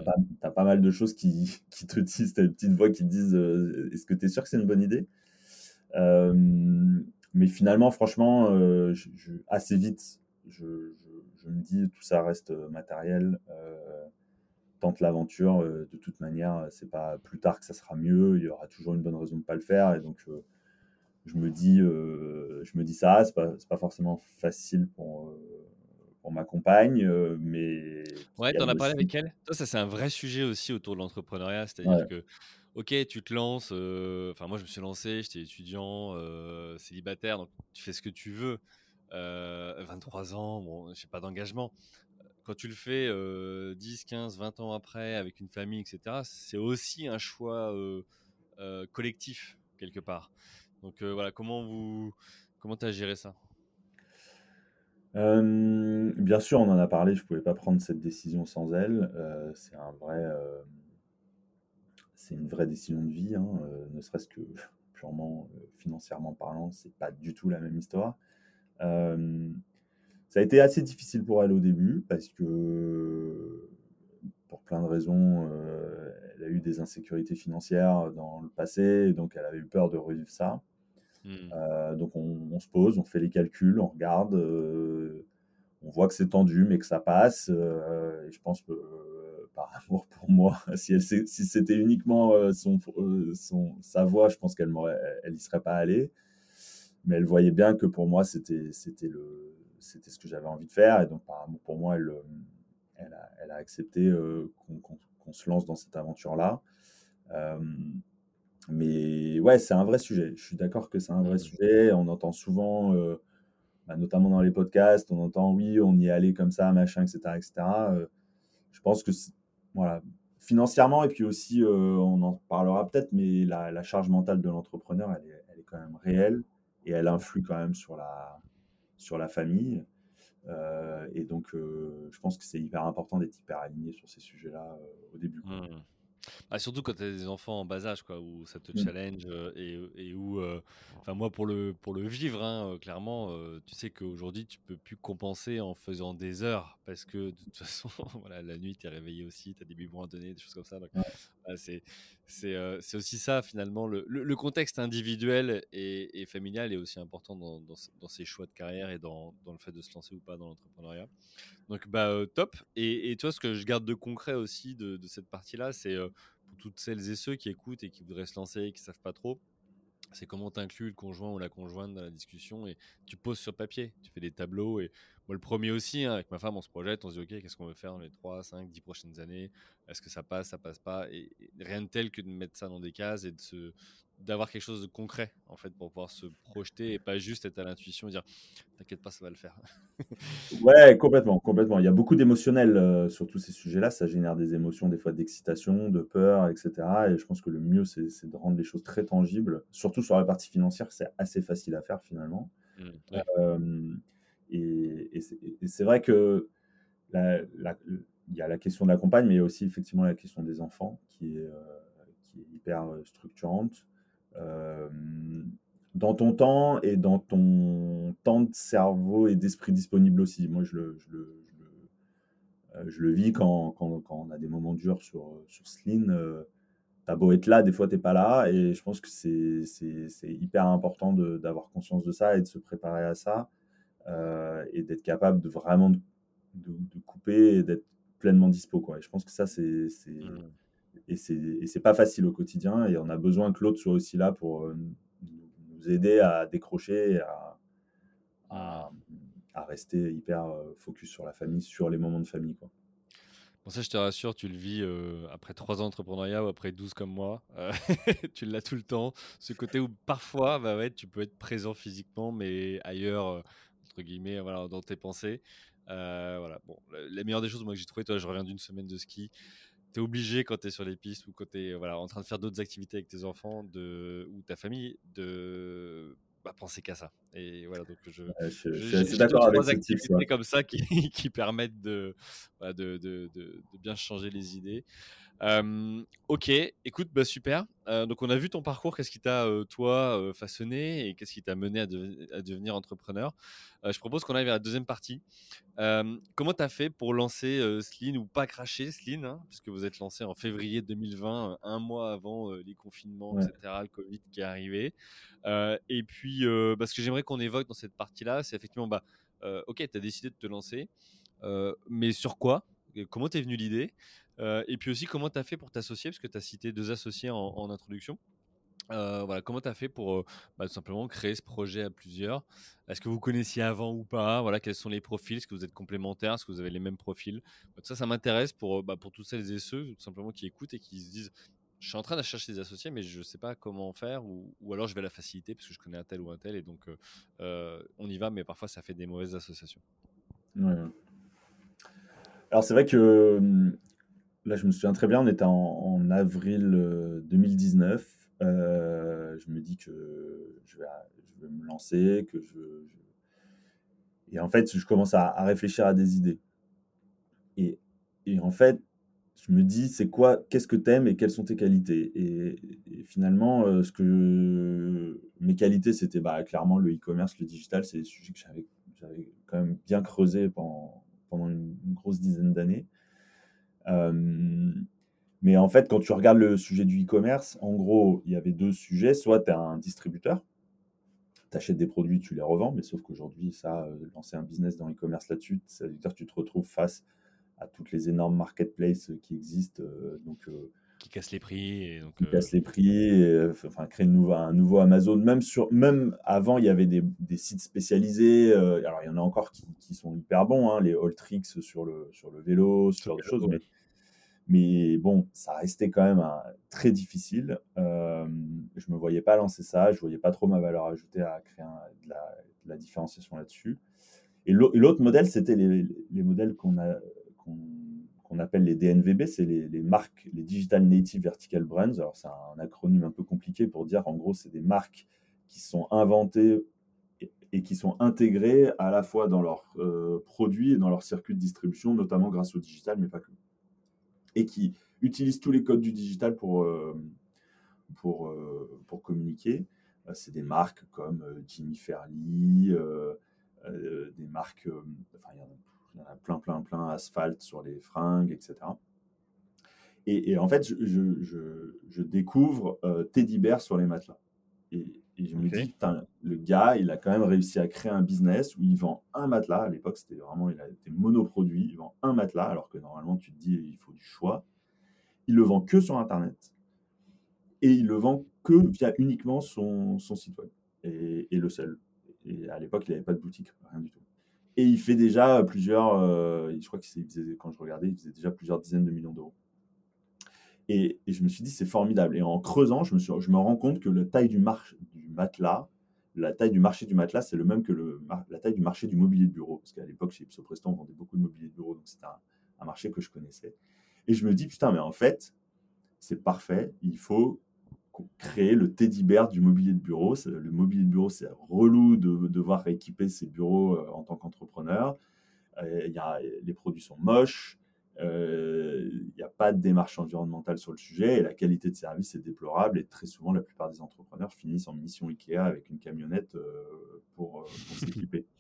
pas, pas, mal de choses qui, [laughs] qui te disent, tu as une petite voix qui te disent est-ce que tu es sûr que c'est une bonne idée? Mais finalement, franchement, je, assez vite, je, je, me dis tout ça reste matériel. tente l'aventure, de toute manière, c'est pas plus tard que ça sera mieux, il y aura toujours une bonne raison de ne pas le faire, et donc je me dis, euh, je me dis ça, c'est pas, pas forcément facile pour, euh, pour ma compagne, euh, mais. Ouais, tu en as parlé avec elle? Toi, ça, c'est un vrai sujet aussi autour de l'entrepreneuriat, c'est-à-dire que. Ok, tu te lances. Enfin, moi, je me suis lancé. J'étais étudiant, célibataire, donc tu fais ce que tu veux. 23 ans, bon, j'ai pas d'engagement. Quand tu le fais 10, 15, 20 ans après, avec une famille, etc., c'est aussi un choix collectif quelque part. Donc euh, voilà, comment vous comment as géré ça? Bien sûr, on en a parlé, je ne pouvais pas prendre cette décision sans elle. Euh, c'est un vrai, euh, une vraie décision de vie, hein, ne serait-ce que [laughs] purement financièrement parlant, c'est pas du tout la même histoire. ça a été assez difficile pour elle au début parce que pour plein de raisons, elle a eu des insécurités financières dans le passé, donc elle avait eu peur de revivre ça. Mmh. Euh, donc on, se pose, on fait les calculs, on regarde, euh, on voit que c'est tendu, mais que ça passe. Euh, et je pense que par [laughs] amour pour moi, si, c'était uniquement son, sa voix, je pense qu'elle elle n'y serait pas allée. Mais elle voyait bien que pour moi, c'était ce que j'avais envie de faire. Et donc, par amour pour moi, elle a accepté qu'on se lance dans cette aventure-là. Mais ouais, c'est un vrai sujet. Je suis d'accord que c'est un vrai mmh. sujet. On entend souvent, euh, bah, notamment dans les podcasts, on entend oui, on y est allé comme ça, machin, etc. etc. Euh, je pense que, voilà, financièrement, et puis aussi, euh, on en parlera peut-être, mais la, la, charge mentale de l'entrepreneur, elle est, elle est, quand même réelle et elle influe quand même sur la, sur la famille. et donc, je pense que c'est hyper important d'être hyper aligné sur ces sujets-là au début. Mmh. Ah, surtout quand tu as des enfants en bas âge, quoi, où ça te Mmh. challenge euh, et, et où, euh, enfin moi pour le pour le vivre, hein, euh, clairement, tu sais qu'aujourd'hui tu peux plus compenser en faisant des heures parce que de toute [laughs] façon, voilà, la nuit tu es réveillé aussi, tu as des biberons à donner, des choses comme ça. Donc, Ouais. c'est c'est aussi ça finalement. Le, contexte individuel et, familial est aussi important dans, dans, ces choix de carrière et dans, le fait de se lancer ou pas dans l'entrepreneuriat. Donc, bah, top. Et, et toi, ce que je garde de concret aussi de, cette partie-là, c'est pour toutes celles et ceux qui écoutent et qui voudraient se lancer et qui savent pas trop, c'est comment tu inclus le conjoint ou la conjointe dans la discussion et tu poses sur papier, tu fais des tableaux. Et moi, le premier aussi, hein, avec ma femme, on se projette, on se dit, OK, qu'est-ce qu'on veut faire dans les 3, 5, 10 prochaines années? Est-ce que ça passe, ça passe pas? Et, et rien de tel que de mettre ça dans des cases et de se d'avoir quelque chose de concret en fait pour pouvoir se projeter et pas juste être à l'intuition et dire t'inquiète pas ça va le faire [laughs] Ouais, complètement, complètement. Il y a beaucoup d'émotionnel euh, sur tous ces sujets-là. Ça génère des émotions, des fois d'excitation, de peur, etc. Et je pense que le mieux, c'est de rendre les choses très tangibles. Surtout sur la partie financière, c'est assez facile à faire finalement. Mmh, ouais. Euh, et et c'est vrai que la- la- il y a la question de la compagne, mais il y a aussi effectivement la question des enfants qui est, euh, qui est hyper structurante. Euh, dans ton temps et dans ton temps de cerveau et d'esprit disponible aussi. Moi, je le, je le, je le, euh, vis quand, quand, quand on a des moments durs sur, sur. Euh, T'as beau être là, des fois t'es pas là, et je pense que c'est hyper important d'avoir conscience de ça et de se préparer à ça, et d'être capable de vraiment de, de- couper et d'être pleinement dispo, quoi. Et je pense que ça, c'est c'est- Mmh. Et c'est pas facile au quotidien, et on a besoin que l'autre soit aussi là pour euh, nous aider à décrocher à, à, rester hyper euh, focus sur la famille, sur les moments de famille, quoi. Bon, ça, je te rassure, tu le vis euh, après 3 ans d'entrepreneuriat ou après 12 comme moi. Euh, [laughs] tu l'as tout le temps. Ce côté où parfois, bah ouais, tu peux être présent physiquement, mais ailleurs, entre guillemets, voilà, dans tes pensées. Voilà. Bon, la, la meilleure des choses, moi, que j'ai trouvé, toi, je reviens d'une semaine de ski. Tu es obligé, quand tu es sur les pistes ou quand tu es voilà, en train de faire d'autres activités avec tes enfants de, ou ta famille, de bah, penser qu'à ça. Et voilà, donc je, Ouais, je, je je- suis d'accord avec trois activités comme ça qui, [laughs] qui permettent de, de, de, de bien changer les idées. Euh, ok, écoute, bah super. Euh, donc on a vu ton parcours, qu'est-ce qui t'a euh, toi façonné et qu'est-ce qui t'a mené à, de- à devenir entrepreneur? Je propose qu'on aille vers la deuxième partie. Comment tu as fait pour lancer Sleen ou pas cracher Sleen, hein, puisque vous êtes lancé en février 2020, euh, un mois avant les confinements, Ouais. etc., le Covid qui est arrivé. Et puis, bah, ce que j'aimerais qu'on évoque dans cette partie-là, c'est effectivement, bah, ok, tu as décidé de te lancer, mais sur quoi? Comment t'es venu l'idée? Et puis aussi, comment tu as fait pour t'associer, parce que tu as cité deux associés en, introduction. Euh, voilà, comment tu as fait pour euh, bah, tout simplement créer ce projet à plusieurs? Est-ce que vous connaissiez avant ou pas? Voilà, quels sont les profils? Est-ce que vous êtes complémentaires? Est-ce que vous avez les mêmes profils? Bah, Ça, ça m'intéresse pour, euh, bah, pour toutes celles et ceux tout simplement qui écoutent et qui se disent je suis en train de chercher des associés, mais je ne sais pas comment faire, ou, alors je vais la facilité parce que je connais un tel ou un tel, et donc euh, euh, on y va, mais parfois ça fait des mauvaises associations. Alors c'est vrai que là, je me souviens très bien, on était en, avril euh, 2019. Euh, je me dis que je vais, me lancer, que je, Et en fait, je commence à, réfléchir à des idées. Et, et en fait, je me dis, c'est quoi, qu'est-ce que t'aimes et quelles sont tes qualités? Et, finalement, euh, ce que mes qualités, c'était bah, clairement le e-commerce, le digital, c'est des sujets que j'avais, quand même bien creusé pendant, pendant une grosse dizaine d'années. Euh, mais en fait, quand tu regardes le sujet du e-commerce, en gros, il y avait deux sujets. Soit tu as un distributeur, tu achètes des produits, tu les revends, mais sauf qu'aujourd'hui, ça, euh, lancer un business dans l'e-commerce là-dessus, ça veut dire que tu te retrouves face à toutes les énormes marketplaces qui existent, euh, donc euh, Qui casse les prix, et donc qui euh, cassent les prix, et, euh, enfin une nouveau, un nouveau Amazon. Même sur, même avant, il y avait des, des sites spécialisés. euh, alors il y en a encore qui, qui sont hyper bons, hein, les Alltrix sur le sur le vélo, ce genre de choses, mais mais bon, ça restait quand même un- très difficile. Euh, je me voyais pas lancer ça, je voyais pas trop ma valeur ajoutée à créer un- de, la, de la différenciation là-dessus. Et l'au- et l'autre modèle, c'était les, les modèles qu'on a, qu'on, qu'on appelle les DNVB, c'est les, marques, les Digital Native Vertical Brands. Alors c'est un acronyme un peu compliqué pour dire, en gros, c'est des marques qui sont inventées et, qui sont intégrées à la fois dans leurs euh, produits et dans leur circuit de distribution, notamment grâce au digital, mais pas que. et qui utilisent tous les codes du digital pour, pour, pour communiquer. C'est des marques comme Jimmy Fairly, des marques, plein, plein, plein, asphalte sur les fringues, etc. Et, en fait, je, je, découvre Teddy Bear sur les matelas. Et, je me dis, le gars, il a quand même réussi à créer un business où il vend un matelas. À l'époque, c'était vraiment, il a été monoproduit. Il vend un matelas, alors que normalement, tu te dis, il faut du choix. Il le vend que sur Internet. Et il le vend que via uniquement son, son site web. Et, le seul. Et à l'époque, il n'avait pas de boutique, rien du tout. Et il fait déjà plusieurs, euh, je crois que quand je regardais, il faisait déjà plusieurs dizaines de millions d'euros. Et, je me suis dit, c'est formidable. Et en creusant, je me, suis, je me rends compte que la taille du, du matelas, la taille du marché du matelas, c'est le même que le, la taille du marché du mobilier de bureau. Parce qu'à l'époque, chez Ipso on vendait beaucoup de mobilier de bureau, donc c'était un, marché que je connaissais. Et je me dis, putain, mais en fait, c'est parfait. Il faut créer le teddy bear du mobilier de bureau. Le mobilier de bureau, c'est relou de, devoir équiper ses bureaux euh, en tant qu'entrepreneur. Euh, les produits sont moches. Euh, il n'y a pas de démarche environnementale sur le sujet et la qualité de service est déplorable et très souvent la plupart des entrepreneurs finissent en mission Ikea avec une camionnette pour, s'équiper. [laughs]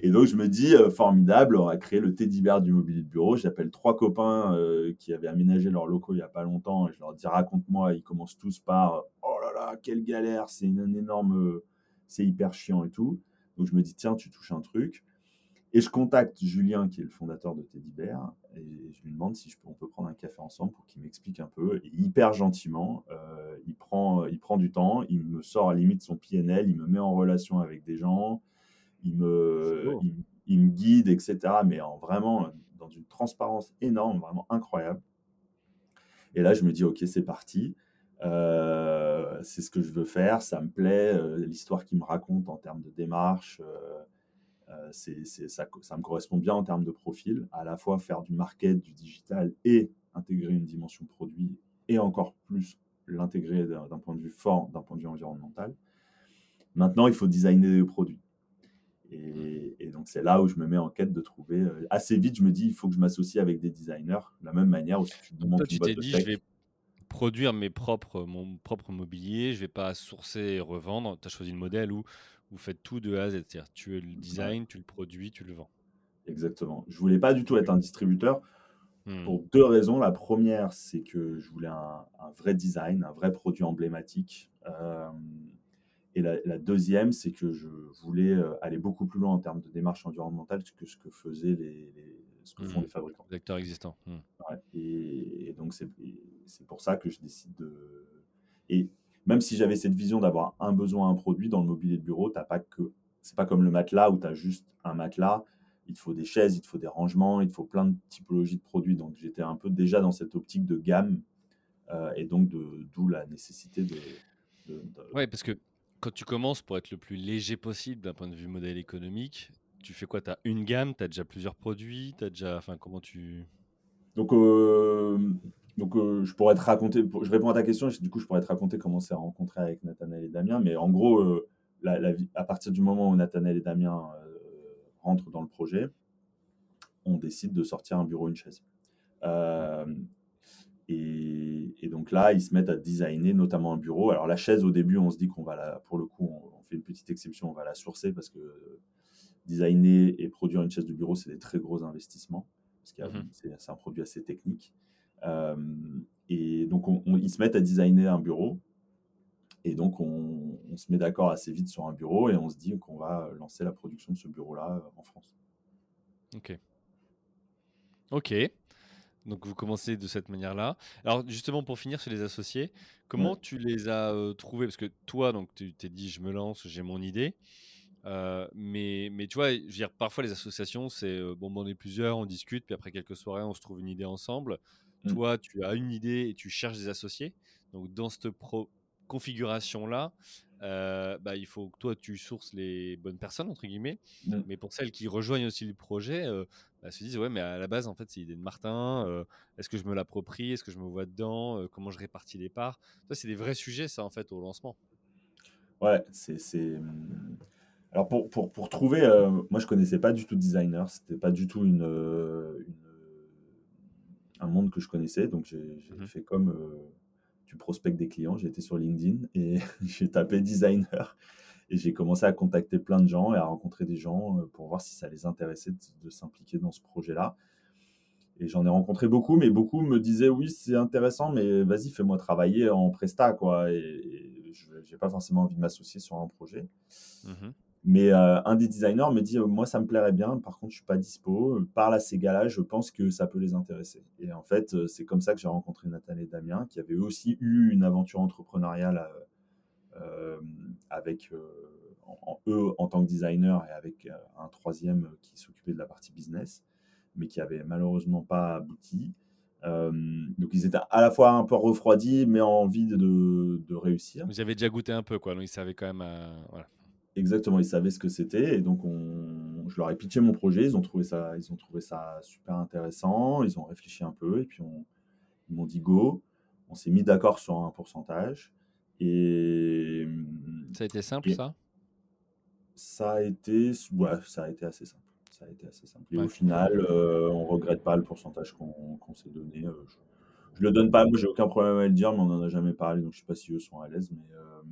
Et donc je me dis, formidable, on va créer le teddy bear du mobilier de bureau. J'appelle trois copains qui avaient aménagé leurs locaux il n'y a pas longtemps et je leur dis, raconte-moi. Ils commencent tous par, oh là là, quelle galère, c'est une énorme, c'est hyper chiant et tout. Donc je me dis, tiens, tu touches un truc. Et je contacte Julien, qui est le fondateur de Teddy Bear, et je lui demande si je peux, on peut prendre un café ensemble pour qu'il m'explique un peu. Et hyper gentiment, euh, il, prend, il prend du temps, il me sort à limite son PNL, il me met en relation avec des gens, il me, il, me guide, etc. Mais en vraiment dans une transparence énorme, vraiment incroyable. Et là, je me dis, OK, c'est parti. Euh, c'est ce que je veux faire, ça me plaît, euh, l'histoire qu'il me raconte en termes de démarche. Euh, c'est, ça, ça, me correspond bien en termes de profil, à la fois faire du market, du digital et intégrer une dimension produit et encore plus l'intégrer d'un point de vue fort, d'un point de vue environnemental. Maintenant, il faut designer des produits. Et, donc, c'est là où je me mets en quête de trouver. Euh, assez vite, je me dis, il faut que je m'associe avec des designers, de la même manière où si tu demandes Toi, tu t'es dit, je vais produire mes propres, mon propre mobilier, je vais pas sourcer et revendre. Tu as choisi le modèle où vous faites tout de A à Z. C'est-à-dire, tu le design, tu le produis, tu le vends. Exactement. Je voulais pas du tout être un distributeur hmm. pour deux raisons. La première, c'est que je voulais un, vrai design, un vrai produit emblématique. Euh, et la, deuxième, c'est que je voulais euh, aller beaucoup plus loin en termes de démarche environnementale que ce que faisaient les, ce que font hmm. les fabricants. Les acteurs existants. Hmm. et, et, donc, c'est pour ça que je décide de. Et même si j'avais cette vision d'avoir un besoin, un produit, dans le mobilier de bureau, t'as pas que. C'est pas comme le matelas où tu as juste un matelas. Il te faut des chaises, il te faut des rangements, il te faut plein de typologies de produits. Donc j'étais un peu déjà dans cette optique de gamme euh, et donc d'où la nécessité de. de, Ouais, parce que quand tu commences pour être le plus léger possible d'un point de vue modèle économique, tu fais quoi? Tu as une gamme, tu as déjà plusieurs produits, tu as déjà. Enfin, comment tu. Donc, euh, donc, euh, je pourrais te raconter, je réponds à ta question, du coup, je pourrais te raconter comment c'est rencontré avec Nathanaël et Damien. Mais en gros, euh, à partir du moment où Nathanaël et Damien rentrent dans le projet, on décide de sortir un bureau, une chaise. Et, donc là, ils se mettent à designer notamment un bureau. Alors la chaise, au début, on se dit qu'on va la, pour le coup, on, fait une petite exception, on va la sourcer parce que designer et produire une chaise de bureau, c'est des très gros investissements parce que mmh c'est un produit assez technique. Euh, et donc, ils se mettent à designer un bureau. Et donc, on, se met d'accord assez vite sur un bureau et on se dit qu'on va lancer la production de ce bureau-là euh, en France. Ok. Ok. Donc, vous commencez de cette manière-là. Alors, justement, pour finir sur les associés, comment tu les as euh, trouvés? Parce que toi, donc, tu t'es dit, je me lance, j'ai mon idée. mais, mais tu vois, je veux dire, parfois les associations, c'est bon, on est plusieurs, on discute, puis après quelques soirées, on se trouve une idée ensemble. Mmh. Toi, tu as une idée et tu cherches des associés. Donc, dans cette configuration-là, euh, bah, il faut que toi, tu sources les bonnes personnes, entre guillemets. Mmh. Mais pour celles qui rejoignent aussi le projet, euh, bah, se disent Ouais, mais à la base, en fait, c'est l'idée de Martin. Euh, est-ce que je me l'approprie Est-ce que je me vois dedans Comment je répartis les parts? Ça, c'est des vrais sujets, ça, en fait, au lancement. Ouais, c'est. Mmh, alors, pour, pour, pour trouver. moi, je connaissais pas du tout designer. C'était pas du tout une un monde que je connaissais. Donc, j'ai Mmh fait comme tu prospectes des clients. Été sur LinkedIn et [laughs] j'ai tapé designer. Et j'ai commencé à contacter plein de gens et à rencontrer des gens pour voir si ça les intéressait de, s'impliquer dans ce projet-là. Et j'en ai rencontré beaucoup, mais beaucoup me disaient oui, c'est intéressant, mais vas-y, fais-moi travailler en presta, quoi. Et, je n'ai pas forcément envie de m'associer sur un projet. Mmh mais euh, un des designers me dit, moi, ça me plairait bien, par contre, je suis pas dispo. Parle à ces gars-là, je pense que ça peut les intéresser. Et en fait, euh, c'est comme ça que j'ai rencontré Nathalie et Damien, qui avaient aussi eu une aventure entrepreneuriale euh, avec eux en tant que designer et avec un troisième qui s'occupait de la partie business, mais qui avait malheureusement pas abouti. donc ils étaient à la fois un peu refroidis, mais en envie de, de, réussir. Vous avez déjà goûté un peu, quoi. Donc ils savaient quand même. voilà. Exactement, ils savaient ce que c'était et donc on, je leur ai pitché mon projet. Ils ont trouvé ça, ils ont trouvé ça super intéressant. Ils ont réfléchi un peu et puis on, ils m'ont dit go. On s'est mis d'accord sur un pourcentage et ça a été simple ça? Ça a été, ouais, ça a été assez simple. Ça a été assez simple. Et au final, euh, on regrette pas le pourcentage qu'on s'est donné. Euh, je, ne le donne pas. Moi, j'ai aucun problème à le dire, mais on n'en a jamais parlé, donc je sais pas si eux sont à l'aise, mais. Euh,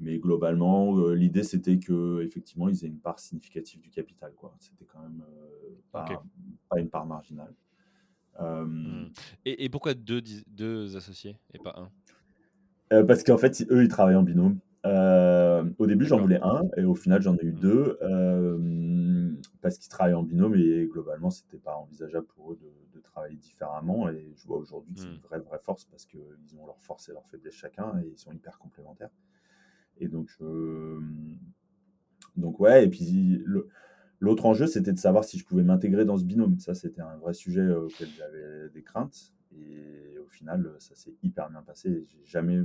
mais globalement, euh, l'idée c'était que effectivement ils aient une part significative du capital. Quoi. C'était quand même euh, pas, pas, une part marginale. Euh, mmh. Et, et, pourquoi deux, deux associés et pas un? Parce qu'en fait, eux, ils travaillent en binôme. au début, j'en voulais un, et au final, j'en ai eu mmh. deux, parce qu'ils travaillent en binôme, et globalement, c'était pas envisageable pour eux de, de, travailler différemment. Et je vois aujourd'hui que c'est une mmh. vraie, vraie force, parce qu'ils ont leur force et leur faiblesse chacun, et ils sont hyper complémentaires. Et donc, donc ouais, et puis l'autre enjeu, c'était de savoir si je pouvais m'intégrer dans ce binôme. Ça, c'était un vrai sujet auquel j'avais des craintes. Et au final, ça s'est hyper bien passé. J'ai jamais,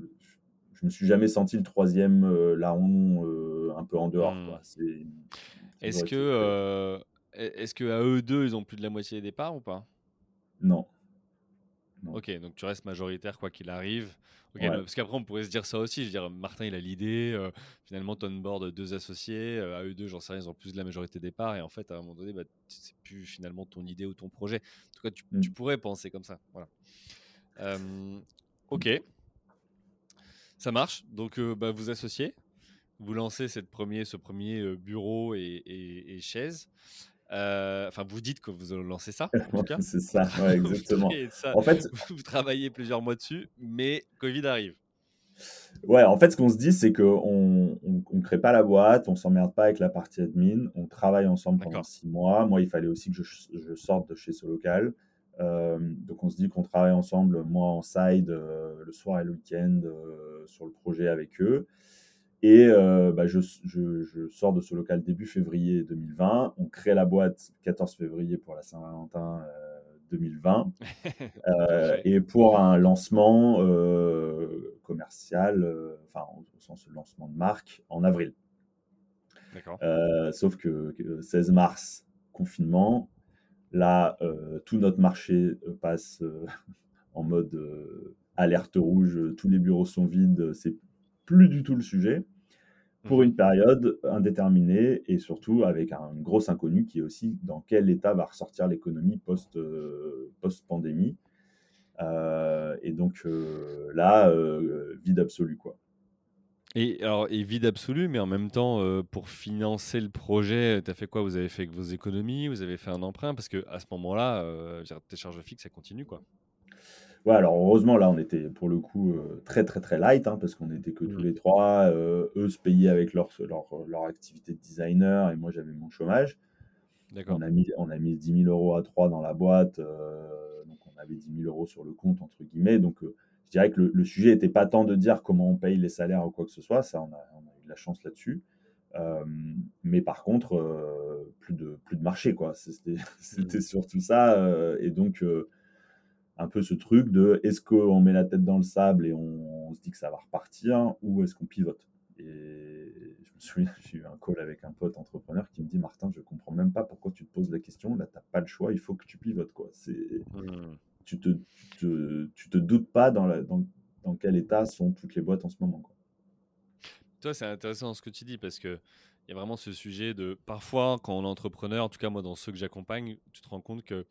je me suis jamais senti le troisième larron un peu en dehors. Mmh. Est-ce que, est-ce que à eux deux, ils ont plus de la moitié des départs ou pas? Non. Ok, donc tu restes majoritaire quoi qu'il arrive. Parce qu'après, on pourrait se dire ça aussi. Je veux dire, Martin, il a l'idée. Euh, finalement, tu board deux associés. Euh, à eux deux, j'en sais rien, ils ont plus de la majorité des parts. Et en fait, à un moment donné, bah, c'est plus finalement ton idée ou ton projet. En tout cas, tu, mmh. pourrais penser comme ça. Voilà. ok. Ça marche. Donc, euh, bah, vous associez. Vous lancez cette premier, ce premier bureau et, et, et chaise. Euh, enfin, vous dites que vous lancez ça. [laughs] c'est ça, [laughs] exactement. en fait, vous travaillez plusieurs mois dessus, mais Covid arrive. Ouais, en fait, ce qu'on se dit, c'est qu'on ne crée pas la boîte, on s'emmerde pas avec la partie admin, on travaille ensemble pendant six mois. Moi, il fallait aussi que je, sorte de chez ce local. Euh, donc, on se dit qu'on travaille ensemble, moi en side, euh, le soir et le week-end, sur le projet avec eux. Et euh, bah, je, sors de ce local début février 2020. On crée la boîte 14 février pour la Saint-Valentin 2020. Euh, [laughs] euh, et pour un lancement commercial, enfin au sens lancement de marque, en avril. sauf que 16 mars, confinement. Là, tout notre marché passe [laughs] en mode alerte rouge. Tous les bureaux sont vides. C'est plus du tout le sujet pour une période indéterminée et surtout avec un gros inconnu qui est aussi dans quel état va ressortir l'économie post, euh, post-pandémie. Euh, et donc euh, là, vide absolu. Quoi. Et, alors, et vide absolu, mais en même temps, pour financer le projet, tu as fait quoi? Vous avez fait vos économies Vous avez fait un emprunt? Parce qu'à ce moment-là, tes charges fixes, ça continue. quoi. Ouais, alors heureusement, là, on était pour le coup euh, très, très, très light, hein, parce qu'on n'était que tous mmh. les trois. Euh, eux se payaient avec leur, leur, leur, activité de designer et moi, j'avais mon chômage. On a, mis, on a mis 10 000 euros à trois dans la boîte, euh, donc on avait 10 000 euros sur le compte, entre guillemets. Donc, je dirais que le, sujet n'était pas tant de dire comment on paye les salaires ou quoi que ce soit, ça, on a, on a eu de la chance là-dessus. mais par contre, plus, de, plus de marché, quoi. C'était [laughs] mmh. surtout ça. et donc, un peu ce truc de est-ce qu'on met la tête dans le sable et on, se dit que ça va repartir ou est-ce qu'on pivote? Et je me souviens, [laughs] j'ai eu un call avec un pote entrepreneur qui me dit Martin, je comprends même pas pourquoi tu te poses la question. Là, tu n'as pas le choix, il faut que tu pivotes. Quoi. C'est, mmh. tu, te, tu, te, doutes pas dans, la, dans, dans, quel état sont toutes les boîtes en ce moment. Quoi. Toi, c'est intéressant ce que tu dis parce que il y a vraiment ce sujet de parfois, quand on est entrepreneur, en tout cas moi dans ceux que j'accompagne, tu te rends compte que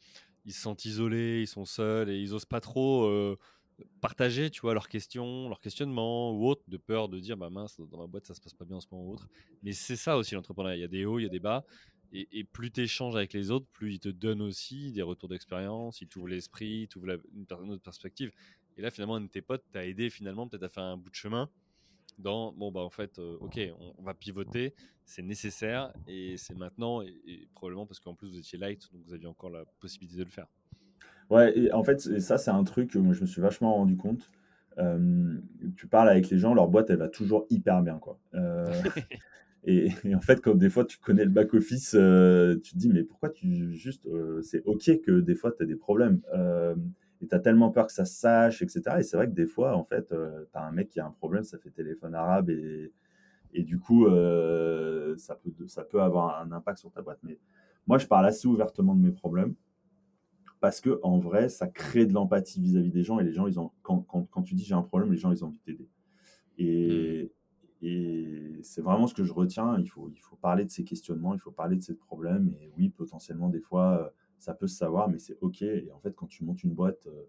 ils se sentent isolés, ils sont seuls et ils osent pas trop partager, tu vois, leurs questions, leurs questionnements ou autres, de peur de dire, bah mince, dans ma boîte, ça se passe pas bien en ce moment ou autre. Mais c'est ça aussi l'entrepreneuriat. Il y a des hauts, il y a des bas. Et, plus tu échanges avec les autres, plus ils te donnent aussi des retours d'expérience, ils t'ouvrent l'esprit, ils t'ouvrent une, autre perspective. Et là, finalement, un de tes potes t'a aidé finalement peut-être à faire un bout de chemin dans bon bah en fait euh, ok on, va pivoter c'est nécessaire et c'est maintenant et, probablement parce qu'en plus vous étiez light donc vous aviez encore la possibilité de le faire. Ouais et en fait ça c'est un truc moi je me suis vachement rendu compte. Tu parles avec les gens leur boîte elle va toujours hyper bien quoi. Euh, [laughs] et, en fait quand des fois tu connais le back office euh, tu te dis mais pourquoi tu juste c'est ok que des fois tu as des problèmes et tu as tellement peur que ça se sache, etc. Et c'est vrai que des fois, en fait, euh, tu as un mec qui a un problème, ça fait téléphone arabe et, et du coup, euh, ça, peut, ça peut avoir un impact sur ta boîte. Mais moi, je parle assez ouvertement de mes problèmes parce que en vrai, ça crée de l'empathie vis-à-vis des gens et les gens, ils ont, quand, quand, quand tu dis j'ai un problème, les gens, ils ont envie de t'aider. Et, mmh. et c'est vraiment ce que je retiens. Il faut, il faut parler de ces questionnements, il faut parler de ces problèmes. Et oui, potentiellement, des fois, ça peut se savoir, mais c'est OK. Et en fait, quand tu montes une boîte, euh,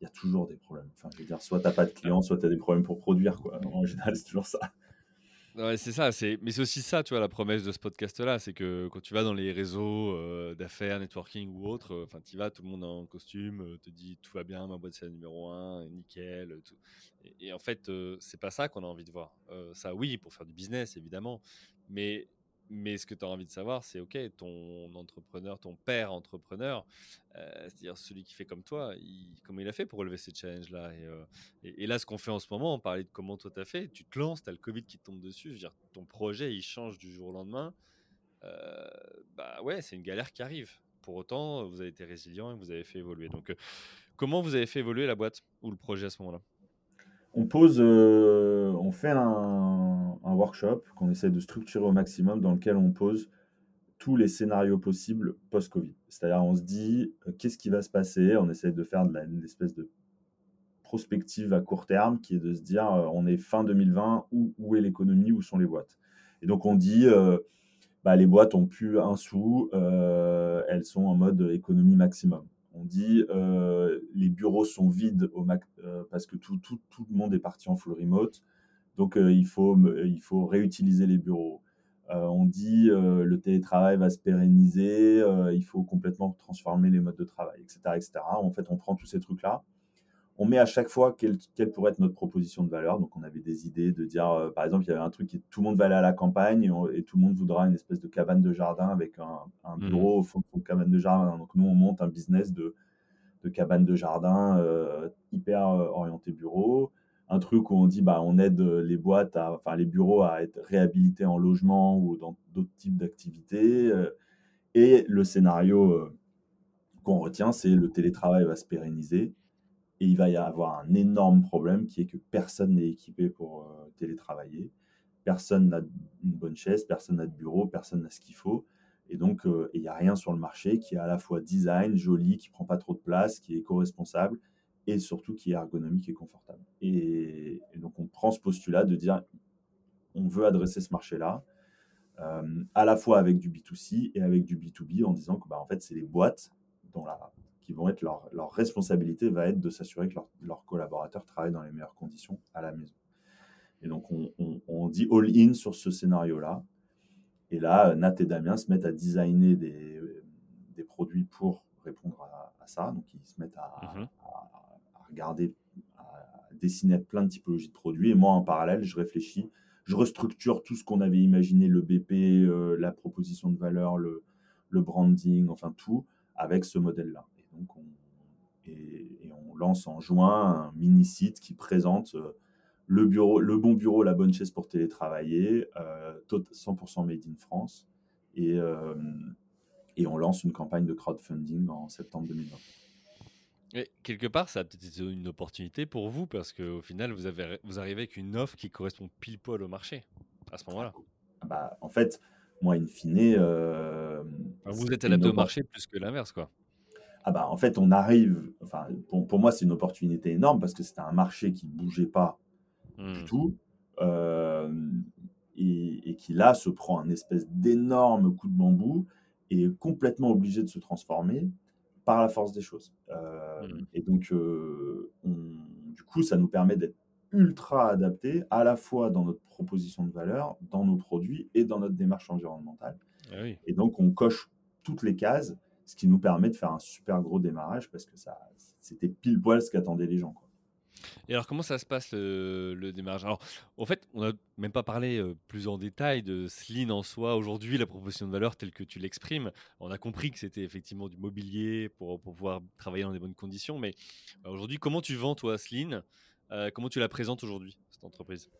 il y a toujours des problèmes. Enfin, je veux dire, soit tu n'as pas de clients, soit tu as des problèmes pour produire. Quoi. En général, c'est toujours ça. Ouais, c'est ça, c'est... mais c'est aussi ça, tu vois, la promesse de ce podcast-là, c'est que quand tu vas dans les réseaux euh, d'affaires, networking ou autre, euh, enfin, tu vas, tout le monde en costume, te dit tout va bien, ma boîte c'est la numéro un, nickel, tout. Et, et en fait, c'est pas ça qu'on a envie de voir. ça, oui, pour faire du business, évidemment, mais mais ce que tu as envie de savoir, c'est OK, ton entrepreneur, ton père entrepreneur, euh, c'est-à-dire celui qui fait comme toi, comment il a fait pour relever ces challenges-là? Euh, et, là, ce qu'on fait en ce moment, on parlait de comment toi tu as fait, tu te lances, tu as le Covid qui te tombe dessus, je veux dire, ton projet, il change du jour au lendemain. Euh, bah ouais, c'est une galère qui arrive. Pour autant, vous avez été résilient et vous avez fait évoluer. Donc, comment vous avez fait évoluer la boîte ou le projet à ce moment-là? On pose, on fait un workshop qu'on essaie de structurer au maximum dans lequel on pose tous les scénarios possibles post-Covid. C'est-à-dire, on se dit, euh, qu'est-ce qui va se passer? On essaie de faire de une espèce de prospective à court terme qui est de se dire, euh, on est fin 2020, où, est l'économie, où sont les boîtes? Et donc, on dit, euh, bah, les boîtes ont plus un sou, elles sont en mode économie maximum. On dit, les bureaux sont vides au parce que tout, tout, tout le monde est parti en full remote. Donc, euh, il, faut, il faut réutiliser les bureaux. Euh, on dit euh, le télétravail va se pérenniser, il faut complètement transformer les modes de travail, etc. etc. En fait, on prend tous ces trucs-là. On met à chaque fois quelle, pourrait être notre proposition de valeur. Donc, on avait des idées de dire, par exemple, il y avait un truc qui tout le monde va aller à la campagne et, tout le monde voudra une espèce de cabane de jardin avec un, mmh bureau au fond de cabane de jardin. Donc, nous, on monte un business de, de cabane de jardin hyper orienté bureau un truc où on dit bah on aide les boîtes, à, enfin les bureaux à être réhabilités en logement ou dans d'autres types d'activités. Euh, et le scénario euh, qu'on retient, c'est le télétravail va se pérenniser et il va y avoir un énorme problème qui est que personne n'est équipé pour euh, télétravailler. Personne n'a une bonne chaise, personne n'a de bureau, personne n'a ce qu'il faut. Et donc, il n'y a rien sur le marché qui est à la fois design, joli, qui prend pas trop de place, qui est éco-responsable et surtout qui est ergonomique et confortable. Et, donc on prend ce postulat de dire on veut adresser ce marché-là, euh, à la fois avec du B2C et avec du B2B, en disant que bah, en fait c'est les boîtes dont la, qui vont être leur, leur responsabilité va être de s'assurer que leurs collaborateurs travaillent dans les meilleures conditions à la maison. Et donc on, on, dit all-in sur ce scénario-là. Et là, Nat et Damien se mettent à designer des, des produits pour répondre à, ça. Donc ils se mettent à, mmh regarder, à dessiner plein de typologies de produits. Et moi, en parallèle, je réfléchis, je restructure tout ce qu'on avait imaginé, le BP, euh, la proposition de valeur, le, le, branding, enfin tout, avec ce modèle-là. Et donc, on, et, on lance en juin un mini-site qui présente euh, le, bureau, le bon bureau, la bonne chaise pour télétravailler, euh, 100% made in France. Et, euh, et on lance une campagne de crowdfunding en septembre 2020. Et quelque part, ça a peut-être été une opportunité pour vous parce qu'au final, vous, avez, vous arrivez avec une offre qui correspond pile poil au marché à ce moment-là. Ah bah, en fait, moi, in fine. Euh, vous êtes adapté au marché plus que l'inverse, quoi. Ah bah, en fait, on arrive. Enfin, pour, pour moi, c'est une opportunité énorme parce que c'était un marché qui ne bougeait pas du mmh. tout. Euh, et, et, qui là se prend un espèce d'énorme coup de bambou et est complètement obligé de se transformer par la force des choses. Mmh. Et donc, du coup, ça nous permet d'être ultra adapté à la fois dans notre proposition de valeur, dans nos produits et dans notre démarche environnementale. Ah et donc, on coche toutes les cases, ce qui nous permet de faire un super gros démarrage parce que ça, c'était pile poil ce qu'attendaient les gens. Quoi. Et alors, comment ça se passe le, démarrage? Alors, en fait, on n'a même pas parlé plus en détail de Sleen en soi. Aujourd'hui, la proposition de valeur telle que tu l'exprimes, on a compris que c'était effectivement du mobilier pour, pouvoir travailler dans des bonnes conditions. Mais aujourd'hui, comment tu vends, toi, Sleen Comment tu la présentes aujourd'hui, cette entreprise?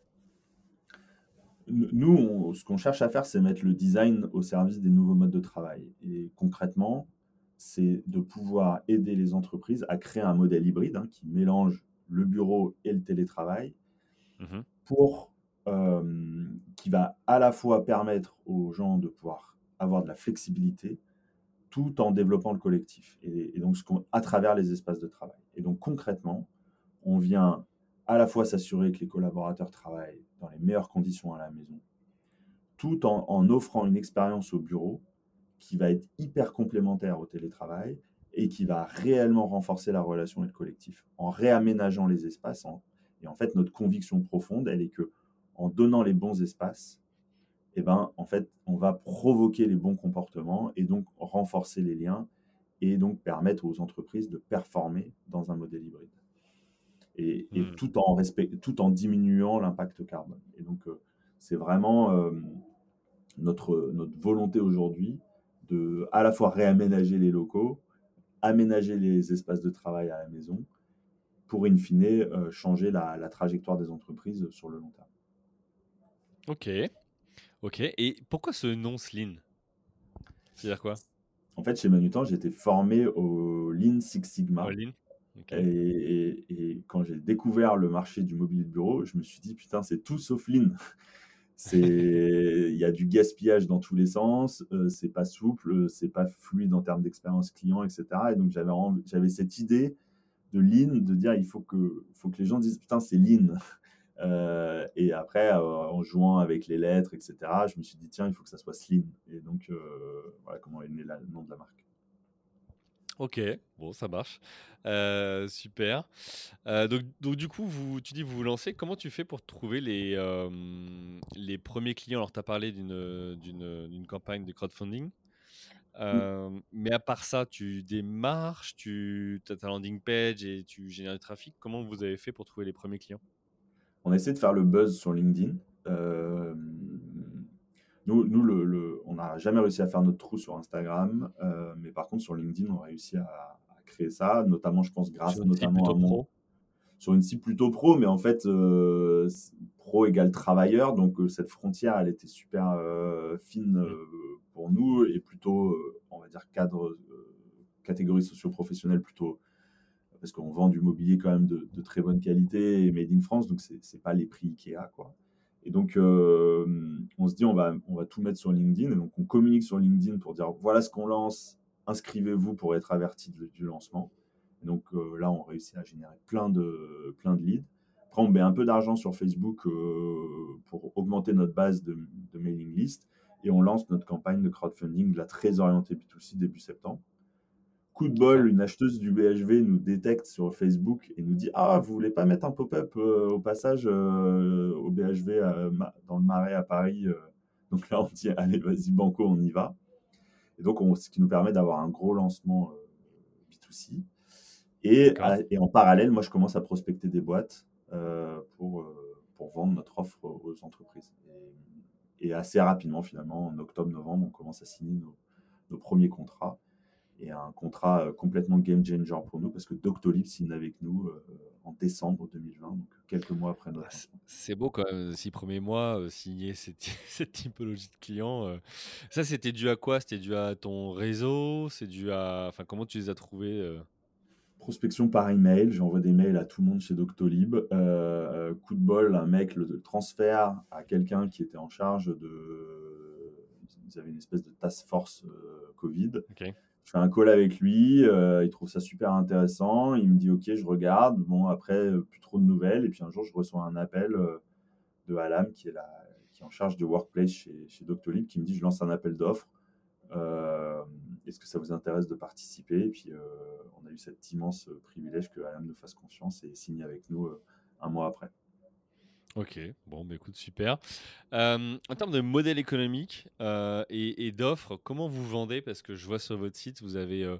Nous, ce qu'on cherche à faire, c'est mettre le design au service des nouveaux modes de travail. Et concrètement, c'est de pouvoir aider les entreprises à créer un modèle hybride hein, qui mélange le bureau et le télétravail mmh pour euh, qui va à la fois permettre aux gens de pouvoir avoir de la flexibilité tout en développant le collectif et, donc ce à travers les espaces de travail. Et donc concrètement, on vient à la fois s'assurer que les collaborateurs travaillent dans les meilleures conditions à la maison, tout en, en offrant une expérience au bureau qui va être hyper complémentaire au télétravail et qui va réellement renforcer la relation et le collectif en réaménageant les espaces. et en fait, notre conviction profonde, elle est que en donnant les bons espaces, eh ben, en fait, on va provoquer les bons comportements et donc renforcer les liens et donc permettre aux entreprises de performer dans un modèle hybride. Et, mmh. tout, en respect, tout en diminuant l'impact carbone. Et donc, euh, c'est vraiment euh, notre, notre volonté aujourd'hui de à la fois réaménager les locaux, aménager les espaces de travail à la maison pour, in fine, euh, changer la, trajectoire des entreprises sur le long terme. Ok. Ok. Et pourquoi ce nom Slean C'est-à-dire quoi? En fait, chez Manutan, j'ai été formé au Lean Six Sigma. Et, quand j'ai découvert le marché du mobilier de bureau, je me suis dit, putain, c'est tout sauf Lean. Il y a du gaspillage dans tous les sens, euh, c'est pas souple, c'est pas fluide en termes d'expérience client, etc. Et donc j'avais j'avais cette idée de lean, de dire il faut que faut que les gens disent putain c'est lean. [laughs] Euh, et après euh, en jouant avec les lettres, etc. Je me suis dit tiens il faut que ça soit slim. Et donc voilà comment est né le nom de la marque. Ok, bon, ça marche. Euh, super. Euh, donc, donc, du coup, vous, tu dis vous vous lancez. Comment tu fais pour trouver les, euh, les premiers clients? Alors, tu as parlé d'une, d'une, campagne de crowdfunding. Mais à part ça, tu démarches, tu as ta landing page et tu génères du trafic. Comment vous avez fait pour trouver les premiers clients? On a essayé de faire le buzz sur LinkedIn. Nous, nous le, on n'a jamais réussi à faire notre trou sur Instagram, euh, mais par contre sur LinkedIn, on a réussi à, créer ça, notamment, je pense, grâce notamment à pro. sur une cible plutôt pro, mais en fait, euh, pro égale travailleur, donc euh, cette frontière, elle était super fine mm. pour nous et plutôt, on va dire, cadre, catégorie socio-professionnelle plutôt parce qu'on vend du mobilier quand même de, de, très bonne qualité et made in France, donc c'est pas les prix Ikea, quoi. Et donc, euh, on se dit, on va, tout mettre sur LinkedIn. Et donc, on communique sur LinkedIn pour dire, voilà ce qu'on lance, inscrivez-vous pour être averti du lancement. Et donc, euh, là, on réussit à générer plein de, leads. Après, on met un peu d'argent sur Facebook euh, pour augmenter notre base de, mailing list. Et on lance notre campagne de crowdfunding, la très orientée B2C début septembre. Coup de bol, une acheteuse du BHV nous détecte sur Facebook et nous dit Ah, vous voulez pas mettre un pop-up euh, au passage euh, au BHV dans le Marais à Paris euh. Donc là, on dit Allez, vas-y, Banco, on y va. Et donc, on, ce qui nous permet d'avoir un gros lancement B2C. Et, et, en parallèle, moi, je commence à prospecter des boîtes pour, pour vendre notre offre aux entreprises. Et, assez rapidement, finalement, en octobre-novembre, on commence à signer nos, nos premiers contrats et un contrat euh, complètement game changer pour nous parce que Doctolib signe avec nous euh, en décembre 2020, donc quelques mois après notre. Ah, c'est beau quand même, six premiers mois, euh, signer cette, [laughs] cette, typologie de clients. Ça, c'était dû à quoi? C'était dû à ton réseau? C'est dû à. Enfin, comment tu les as trouvés Prospection par email, j'envoie des mails à tout le monde chez Doctolib. coup de bol, un mec le, transfert à quelqu'un qui était en charge de. Ils avaient une espèce de task force Covid. Ok je fais un call avec lui, euh, il trouve ça super intéressant, il me dit ok, je regarde. Bon, après, euh, plus trop de nouvelles. Et puis un jour, je reçois un appel euh, de Alam, qui est, la, qui est en charge de Workplace chez, chez Doctolib, qui me dit je lance un appel d'offres. Est-ce que ça vous intéresse de participer? Et puis, on a eu cet immense privilège que Alan nous fasse confiance et signe avec nous un mois après. Ok, bon, bah, écoute, super. en termes de modèle économique et, d'offres, comment vous vendez? Parce que je vois sur votre site, vous avez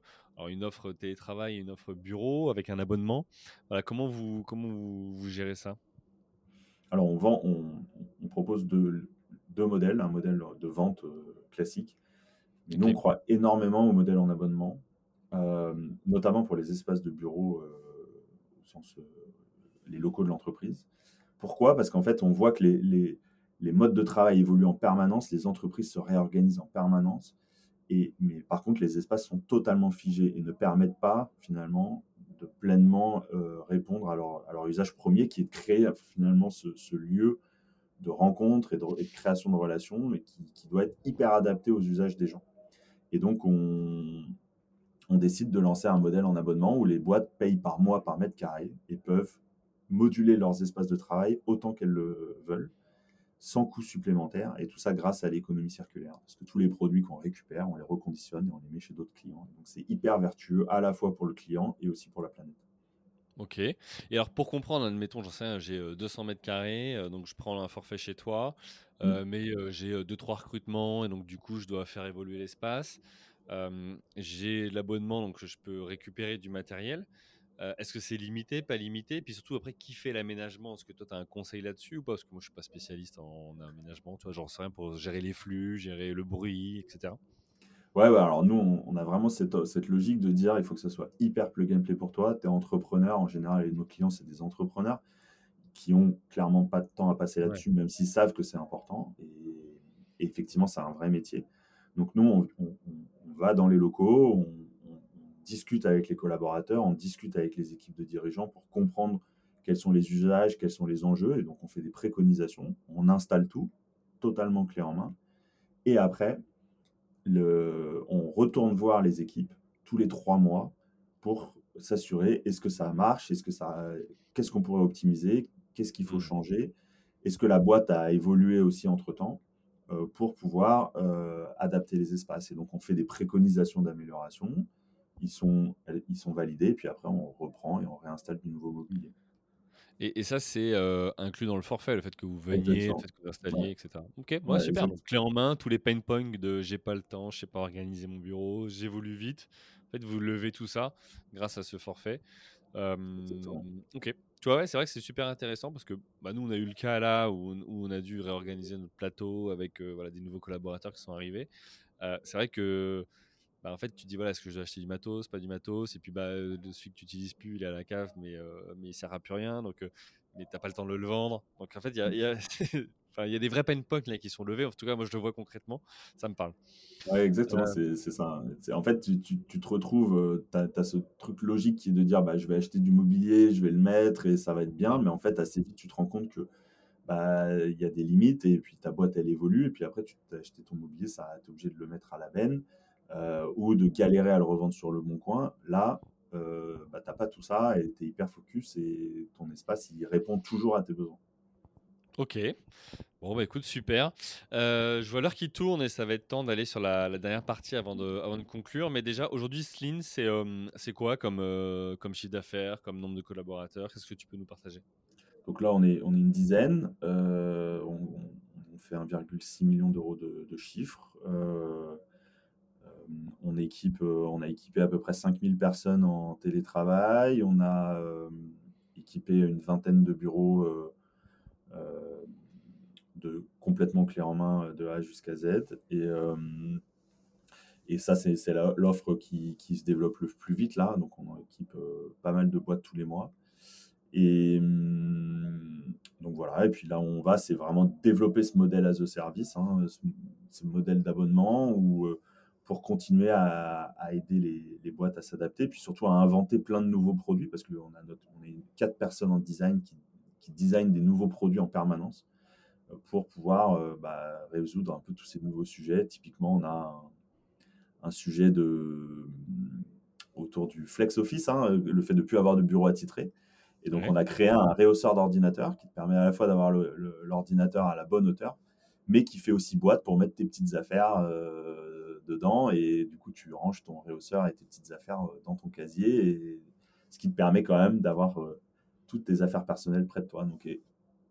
une offre télétravail et une offre bureau avec un abonnement. Voilà, comment vous, comment vous, gérez ça? Alors, on vend, on, propose deux, deux, modèles, un modèle de vente classique. Mais nous, on croit énormément au modèle en abonnement, notamment pour les espaces de bureau, au sens les locaux de l'entreprise. Pourquoi? Parce qu'en fait, on voit que les, les, modes de travail évoluent en permanence, les entreprises se réorganisent en permanence. Et, mais par contre, les espaces sont totalement figés et ne permettent pas finalement de pleinement euh, répondre à leur, à leur, usage premier, qui est de créer finalement ce, lieu de rencontre et de, création de relations, mais qui, qui, doit être hyper adapté aux usages des gens. Et donc, on, on décide de lancer un modèle en abonnement où les boîtes payent par mois par mètre carré et peuvent moduler leurs espaces de travail autant qu'elles le veulent, sans coût supplémentaire, et tout ça grâce à l'économie circulaire. Parce que tous les produits qu'on récupère, on les reconditionne et on les met chez d'autres clients. Donc c'est hyper vertueux à la fois pour le client et aussi pour la planète. Ok. Et alors pour comprendre, admettons, j'en sais j'ai 200 mètres carrés, euh, donc je prends un forfait chez toi, euh, mmh. mais euh, j'ai deux trois recrutements et donc du coup je dois faire évoluer l'espace. j'ai l'abonnement, donc je peux récupérer du matériel. Euh, est-ce que c'est limité, pas limité? Et puis surtout, après, qui fait l'aménagement? Est-ce que toi, tu as un conseil là-dessus ou pas? Parce que moi, je suis pas spécialiste en, aménagement. Tu vois, j'en sais rien pour gérer les flux, gérer le bruit, etc. Ouais, alors nous, on, a vraiment cette, logique de dire il faut que ce soit hyper plug and play pour toi. Tu es entrepreneur, en général, et nos clients, c'est des entrepreneurs qui ont clairement pas de temps à passer là-dessus, même s'ils savent que c'est important. Et, effectivement, c'est un vrai métier. Donc nous, on, on, va dans les locaux, on, discute avec les collaborateurs, on discute avec les équipes de dirigeants pour comprendre quels sont les usages, quels sont les enjeux. Et donc, on fait des préconisations, on installe tout, totalement clé en main. Et après, le, on retourne voir les équipes tous les trois mois pour s'assurer est-ce que ça marche, est-ce que ça, qu'est-ce qu'on pourrait optimiser, qu'est-ce qu'il faut mmh. changer, est-ce que la boîte a évolué aussi entre temps euh, pour pouvoir euh, adapter les espaces. Et donc, on fait des préconisations d'amélioration ils sont, ils sont validés, puis après on reprend et on réinstalle du nouveau mobilier. Et, ça, c'est euh, inclus dans le forfait, le fait que vous veniez, le fait que vous installiez, etc. Ok, super. Donc, clé en main, tous les pain points de j'ai pas le temps, je sais pas organiser mon bureau, j'évolue vite. En fait, vous levez tout ça grâce à ce forfait. ok. Tu vois, ouais, c'est vrai que c'est super intéressant parce que bah, nous, on a eu le cas là où, où on a dû réorganiser notre plateau avec euh, voilà, des nouveaux collaborateurs qui sont arrivés. Euh, c'est vrai que bah, en fait, tu dis voilà, est-ce que je dois acheter du matos, pas du matos, et puis bah, celui que tu n'utilises plus, il est à la cave, mais, euh, mais il sert à plus rien, donc euh, mais t'as pas le temps de le vendre. Donc en fait, il y a, y, a, [laughs] y a, des vrais pain points là, qui sont levés. En tout cas, moi, je le vois concrètement, ça me parle. Ouais, exactement, euh, c'est ça. En fait, tu, tu, tu, te retrouves, tu as, ce truc logique qui est de dire bah, je vais acheter du mobilier, je vais le mettre et ça va être bien, mais en fait, assez vite, tu te rends compte que bah, il y a des limites et puis ta boîte, elle évolue, et puis après, tu t'as acheté ton mobilier, ça, tu es obligé de le mettre à la benne. Euh, ou de galérer à le revendre sur le bon coin. Là, euh, bah, tu n'as pas tout ça et tu es hyper focus et ton espace, il répond toujours à tes besoins. Ok. Bon, bah écoute, super. Euh, je vois l'heure qui tourne et ça va être temps d'aller sur la, dernière partie avant de, avant de conclure. Mais déjà, aujourd'hui, Slim, c'est c'est quoi comme, comme chiffre d'affaires, comme nombre de collaborateurs? Qu'est-ce que tu peux nous partager? Donc là, on est, on est une dizaine. On, fait 1,6 million d'euros de, de chiffre on, équipe, euh, on a équipé à peu près 5000 personnes en télétravail. On a euh, équipé une vingtaine de bureaux euh, de complètement clé en main de A jusqu'à Z. Et, ça, c'est l'offre qui, se développe le plus vite là. Donc, on équipe pas mal de boîtes tous les mois. Et donc voilà, et puis là on va, c'est vraiment développer ce modèle as a service, hein, ce, modèle d'abonnement où pour continuer à, aider les, boîtes à s'adapter, puis surtout à inventer plein de nouveaux produits, parce qu'on a notre, on est quatre personnes en design qui, qui designent des nouveaux produits en permanence euh, pour pouvoir euh, bah, résoudre un peu tous ces nouveaux sujets. Typiquement, on a un, sujet de, autour du flex office, hein, le fait de ne plus avoir de bureau attitré. Et donc, on a créé un réhausseur d'ordinateur qui te permet à la fois d'avoir l'ordinateur à la bonne hauteur, mais qui fait aussi boîte pour mettre tes petites affaires. Euh, dedans et du coup, tu ranges ton réhausseur et tes petites affaires dans ton casier, et, ce qui te permet quand même d'avoir toutes tes affaires personnelles près de toi. Donc,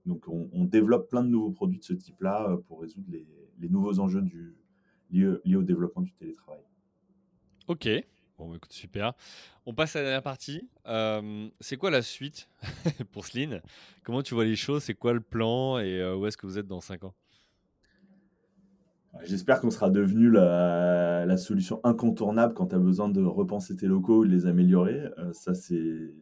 donc on, développe plein de nouveaux produits de ce type-là pour résoudre les, les nouveaux enjeux du, liés, au développement du télétravail. Ok, bon, bah, écoute, super. On passe à la dernière partie. Euh, c'est quoi la suite [laughs] pour Sline Comment tu vois les choses? C'est quoi le plan? Et euh, où est-ce que vous êtes dans 5 ans? J'espère qu'on sera devenu la, solution incontournable quand tu as besoin de repenser tes locaux ou de les améliorer. Euh, ça, c'est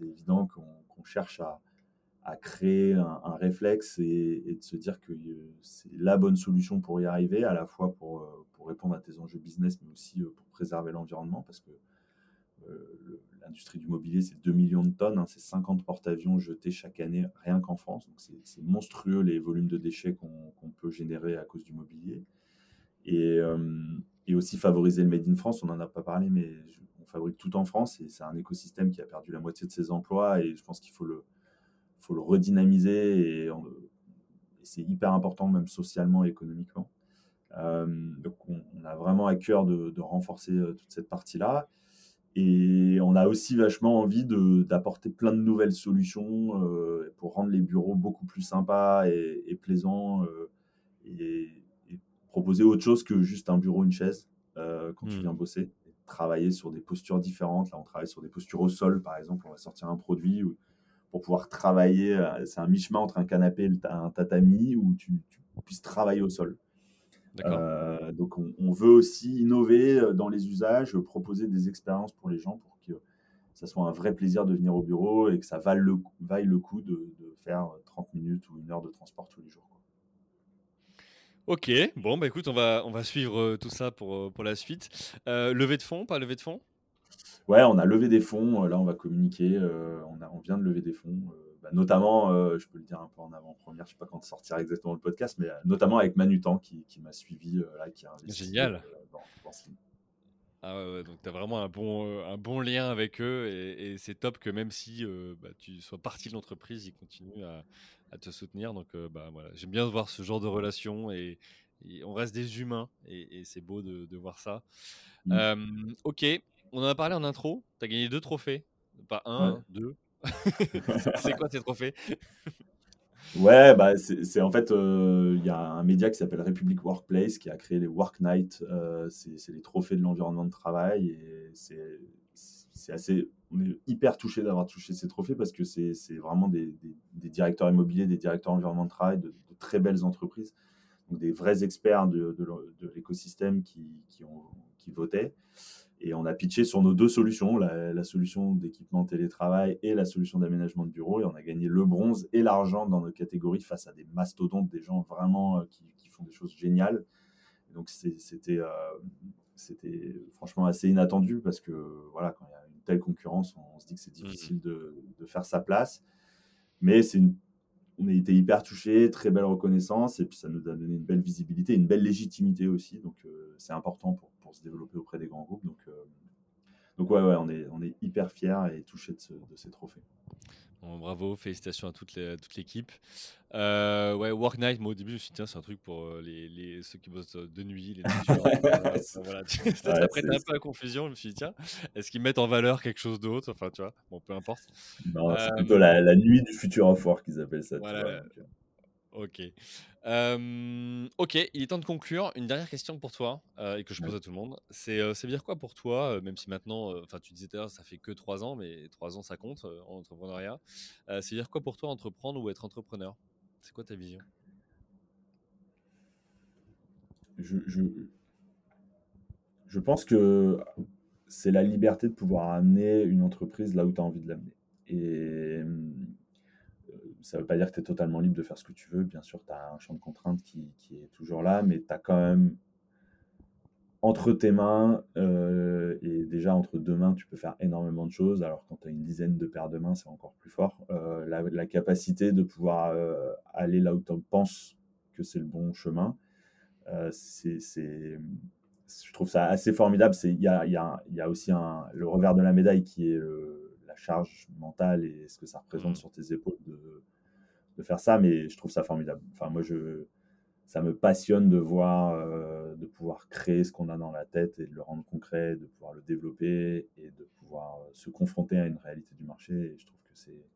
évident qu'on cherche à, créer un, réflexe et, de se dire que euh, c'est la bonne solution pour y arriver, à la fois pour, euh, répondre à tes enjeux business, mais aussi pour préserver l'environnement, parce que l'industrie du mobilier, c'est 2 millions de tonnes, hein, c'est 50 porte-avions jetés chaque année, rien qu'en France. Donc c'est monstrueux les volumes de déchets qu'on peut générer à cause du mobilier. Et, et, aussi favoriser le Made in France, on n'en a pas parlé, mais on fabrique tout en France et c'est un écosystème qui a perdu la moitié de ses emplois et je pense qu'il faut le, redynamiser et, c'est hyper important même socialement et économiquement. Euh, donc on, a vraiment à cœur de, renforcer euh, toute cette partie-là. Et on a aussi vachement envie d'apporter plein de nouvelles solutions euh, pour rendre les bureaux beaucoup plus sympas et, plaisants proposer autre chose que juste un bureau, une chaise quand tu mmh. viens bosser. travailler sur des postures différentes. Là, on travaille sur des postures au sol, par exemple. On va sortir un produit pour pouvoir travailler. Euh, c'est un mi-chemin entre un canapé et un tatami où tu, puisses travailler au sol. Euh, donc on, veut aussi innover euh, dans les usages, proposer des expériences pour les gens pour que ça soit un vrai plaisir de venir au bureau et que ça vaille le, vaille le coup de, faire 30 minutes ou une heure de transport tous les jours. Ok, bon bah écoute, on va, on va suivre tout ça pour, pour la suite. Euh, levée de fonds, pas levée de fonds? Ouais, on a levé des fonds. Euh, là, on va communiquer. Euh, on, a, on vient de lever des fonds. Euh, bah, notamment, je peux le dire un peu en avant-première, je ne sais pas quand sortira exactement le podcast, mais notamment avec Manutan qui, qui m'a suivi, là, qui a investi Génial. Ah ouais, donc tu as vraiment un bon, un bon lien avec eux et, c'est top que même si bah, tu sois parti de l'entreprise, ils continuent à, à, te soutenir. Donc bah, voilà, j'aime bien voir ce genre de relation et, on reste des humains et, c'est beau de, de, voir ça. Mmh. ok, on en a parlé en intro. Tu as gagné deux trophées. Pas un, deux. [laughs] [laughs] c'est quoi ces trophées? Ouais, bah c'est en fait, euh, il y a un média qui s'appelle Republic Workplace qui a créé les Work Night. Euh, c'est les trophées de l'environnement de travail. Et c'est assez. On est hyper touché d'avoir touché ces trophées parce que c'est vraiment des, directeurs immobiliers, des directeurs environnement de travail de, très belles entreprises. Donc des vrais experts de, l'écosystème qui, votaient. Et on a pitché sur nos deux solutions, la, solution d'équipement télétravail et la solution d'aménagement de bureau. Et on a gagné le bronze et l'argent dans nos catégories face à des mastodontes, des gens vraiment euh, qui, font des choses géniales. donc c'était euh, c'était franchement assez inattendu parce que voilà, quand il y a telle concurrence, on, se dit que c'est mmh difficile de, de, faire sa place. Mais c'est une on a été hyper touchés, très belle reconnaissance, et puis ça nous a donné une belle visibilité, une belle légitimité aussi. Donc euh, c'est important pour, pour, se développer auprès des grands groupes. Donc, euh, donc ouais, ouais, on est, on est hyper fiers et touchés de, de ces trophées bravo, félicitations à toute l'équipe. Euh, ouais, Work Night, moi au début je me suis dit, tiens, c'est un truc pour euh, les, ceux qui bossent de nuit, les [laughs] voilà, ça [laughs] prête un peu à confusion. Je me suis dit, tiens, est-ce qu'ils mettent en valeur quelque chose d'autre Enfin, tu vois, bon, peu importe. Non, c'est plutôt la, la, nuit du futur of work qu'ils appellent ça. Voilà, Ok. ok, il est temps de conclure. Une dernière question pour toi et que je pose à tout le monde. C'est ça veut dire quoi pour toi, même si maintenant, enfin tu disais tout ça fait que trois ans, mais trois ans ça compte en entrepreneuriat. ça veut dire quoi pour toi entreprendre ou être entrepreneur? C'est quoi ta vision? Je, je, je, pense que c'est la liberté de pouvoir amener une entreprise là où tu as envie de l'amener. Et ça ne veut pas dire que tu es totalement libre de faire ce que tu veux. Bien sûr, tu as un champ de contraintes qui, est toujours là, mais tu as quand même entre tes mains, euh, et déjà entre deux mains, tu peux faire énormément de choses. Alors quand tu as une dizaine de paires de mains, c'est encore plus fort. Euh, la, capacité de pouvoir euh, aller là où tu penses que c'est le bon chemin, c'est, je trouve ça assez formidable. Il y a, y, a, y a, aussi un, le revers de la médaille qui est la charge mentale et ce que ça représente mmh. sur tes épaules de, de faire ça, mais je trouve ça formidable. Enfin, moi, je, ça me passionne de voir, euh, de pouvoir créer ce qu'on a dans la tête et de le rendre concret, de pouvoir le développer et de pouvoir euh, se confronter à une réalité du marché. Et je trouve que c'est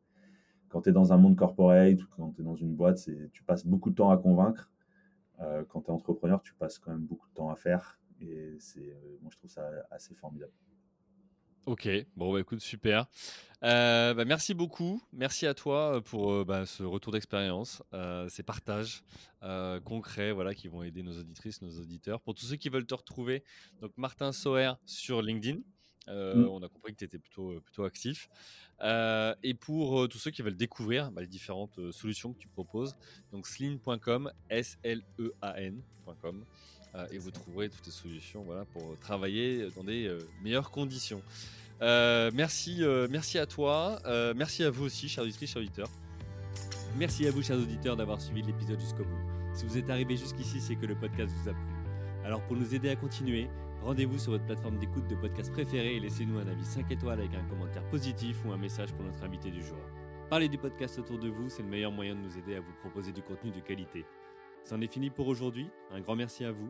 quand tu es dans un monde corporate ou quand tu es dans une boîte, c'est tu passes beaucoup de temps à convaincre. Euh, quand tu es entrepreneur, tu passes quand même beaucoup de temps à faire. Et c'est, moi, je trouve ça assez formidable. Ok, bon bah écoute, super. Euh, bah, merci beaucoup, merci à toi euh, pour euh, bah, ce retour d'expérience, ces partages concrets voilà, qui vont aider nos auditrices, nos auditeurs. Pour tous ceux qui veulent te retrouver, donc Martin Soer sur LinkedIn, mmh. on a compris que tu étais plutôt, plutôt actif. et pour tous ceux qui veulent découvrir bah, les différentes solutions que tu proposes, donc slean.com, S-L-E-A-N.com. et vous trouverez toutes les solutions voilà, pour travailler dans des meilleures conditions. Euh, merci, euh, merci à toi. Euh, merci à vous aussi, chers auditrices, chers auditeurs. Merci à vous, chers auditeurs, d'avoir suivi l'épisode jusqu'au bout. Si vous êtes arrivé jusqu'ici, c'est que le podcast vous a plu. Alors, pour nous aider à continuer, rendez-vous sur votre plateforme d'écoute de podcast préférée et laissez-nous un avis 5 étoiles avec un commentaire positif ou un message pour notre invité du jour. Parlez du podcast autour de vous, c'est le meilleur moyen de nous aider à vous proposer du contenu de qualité. C'en est fini pour aujourd'hui. Un grand merci à vous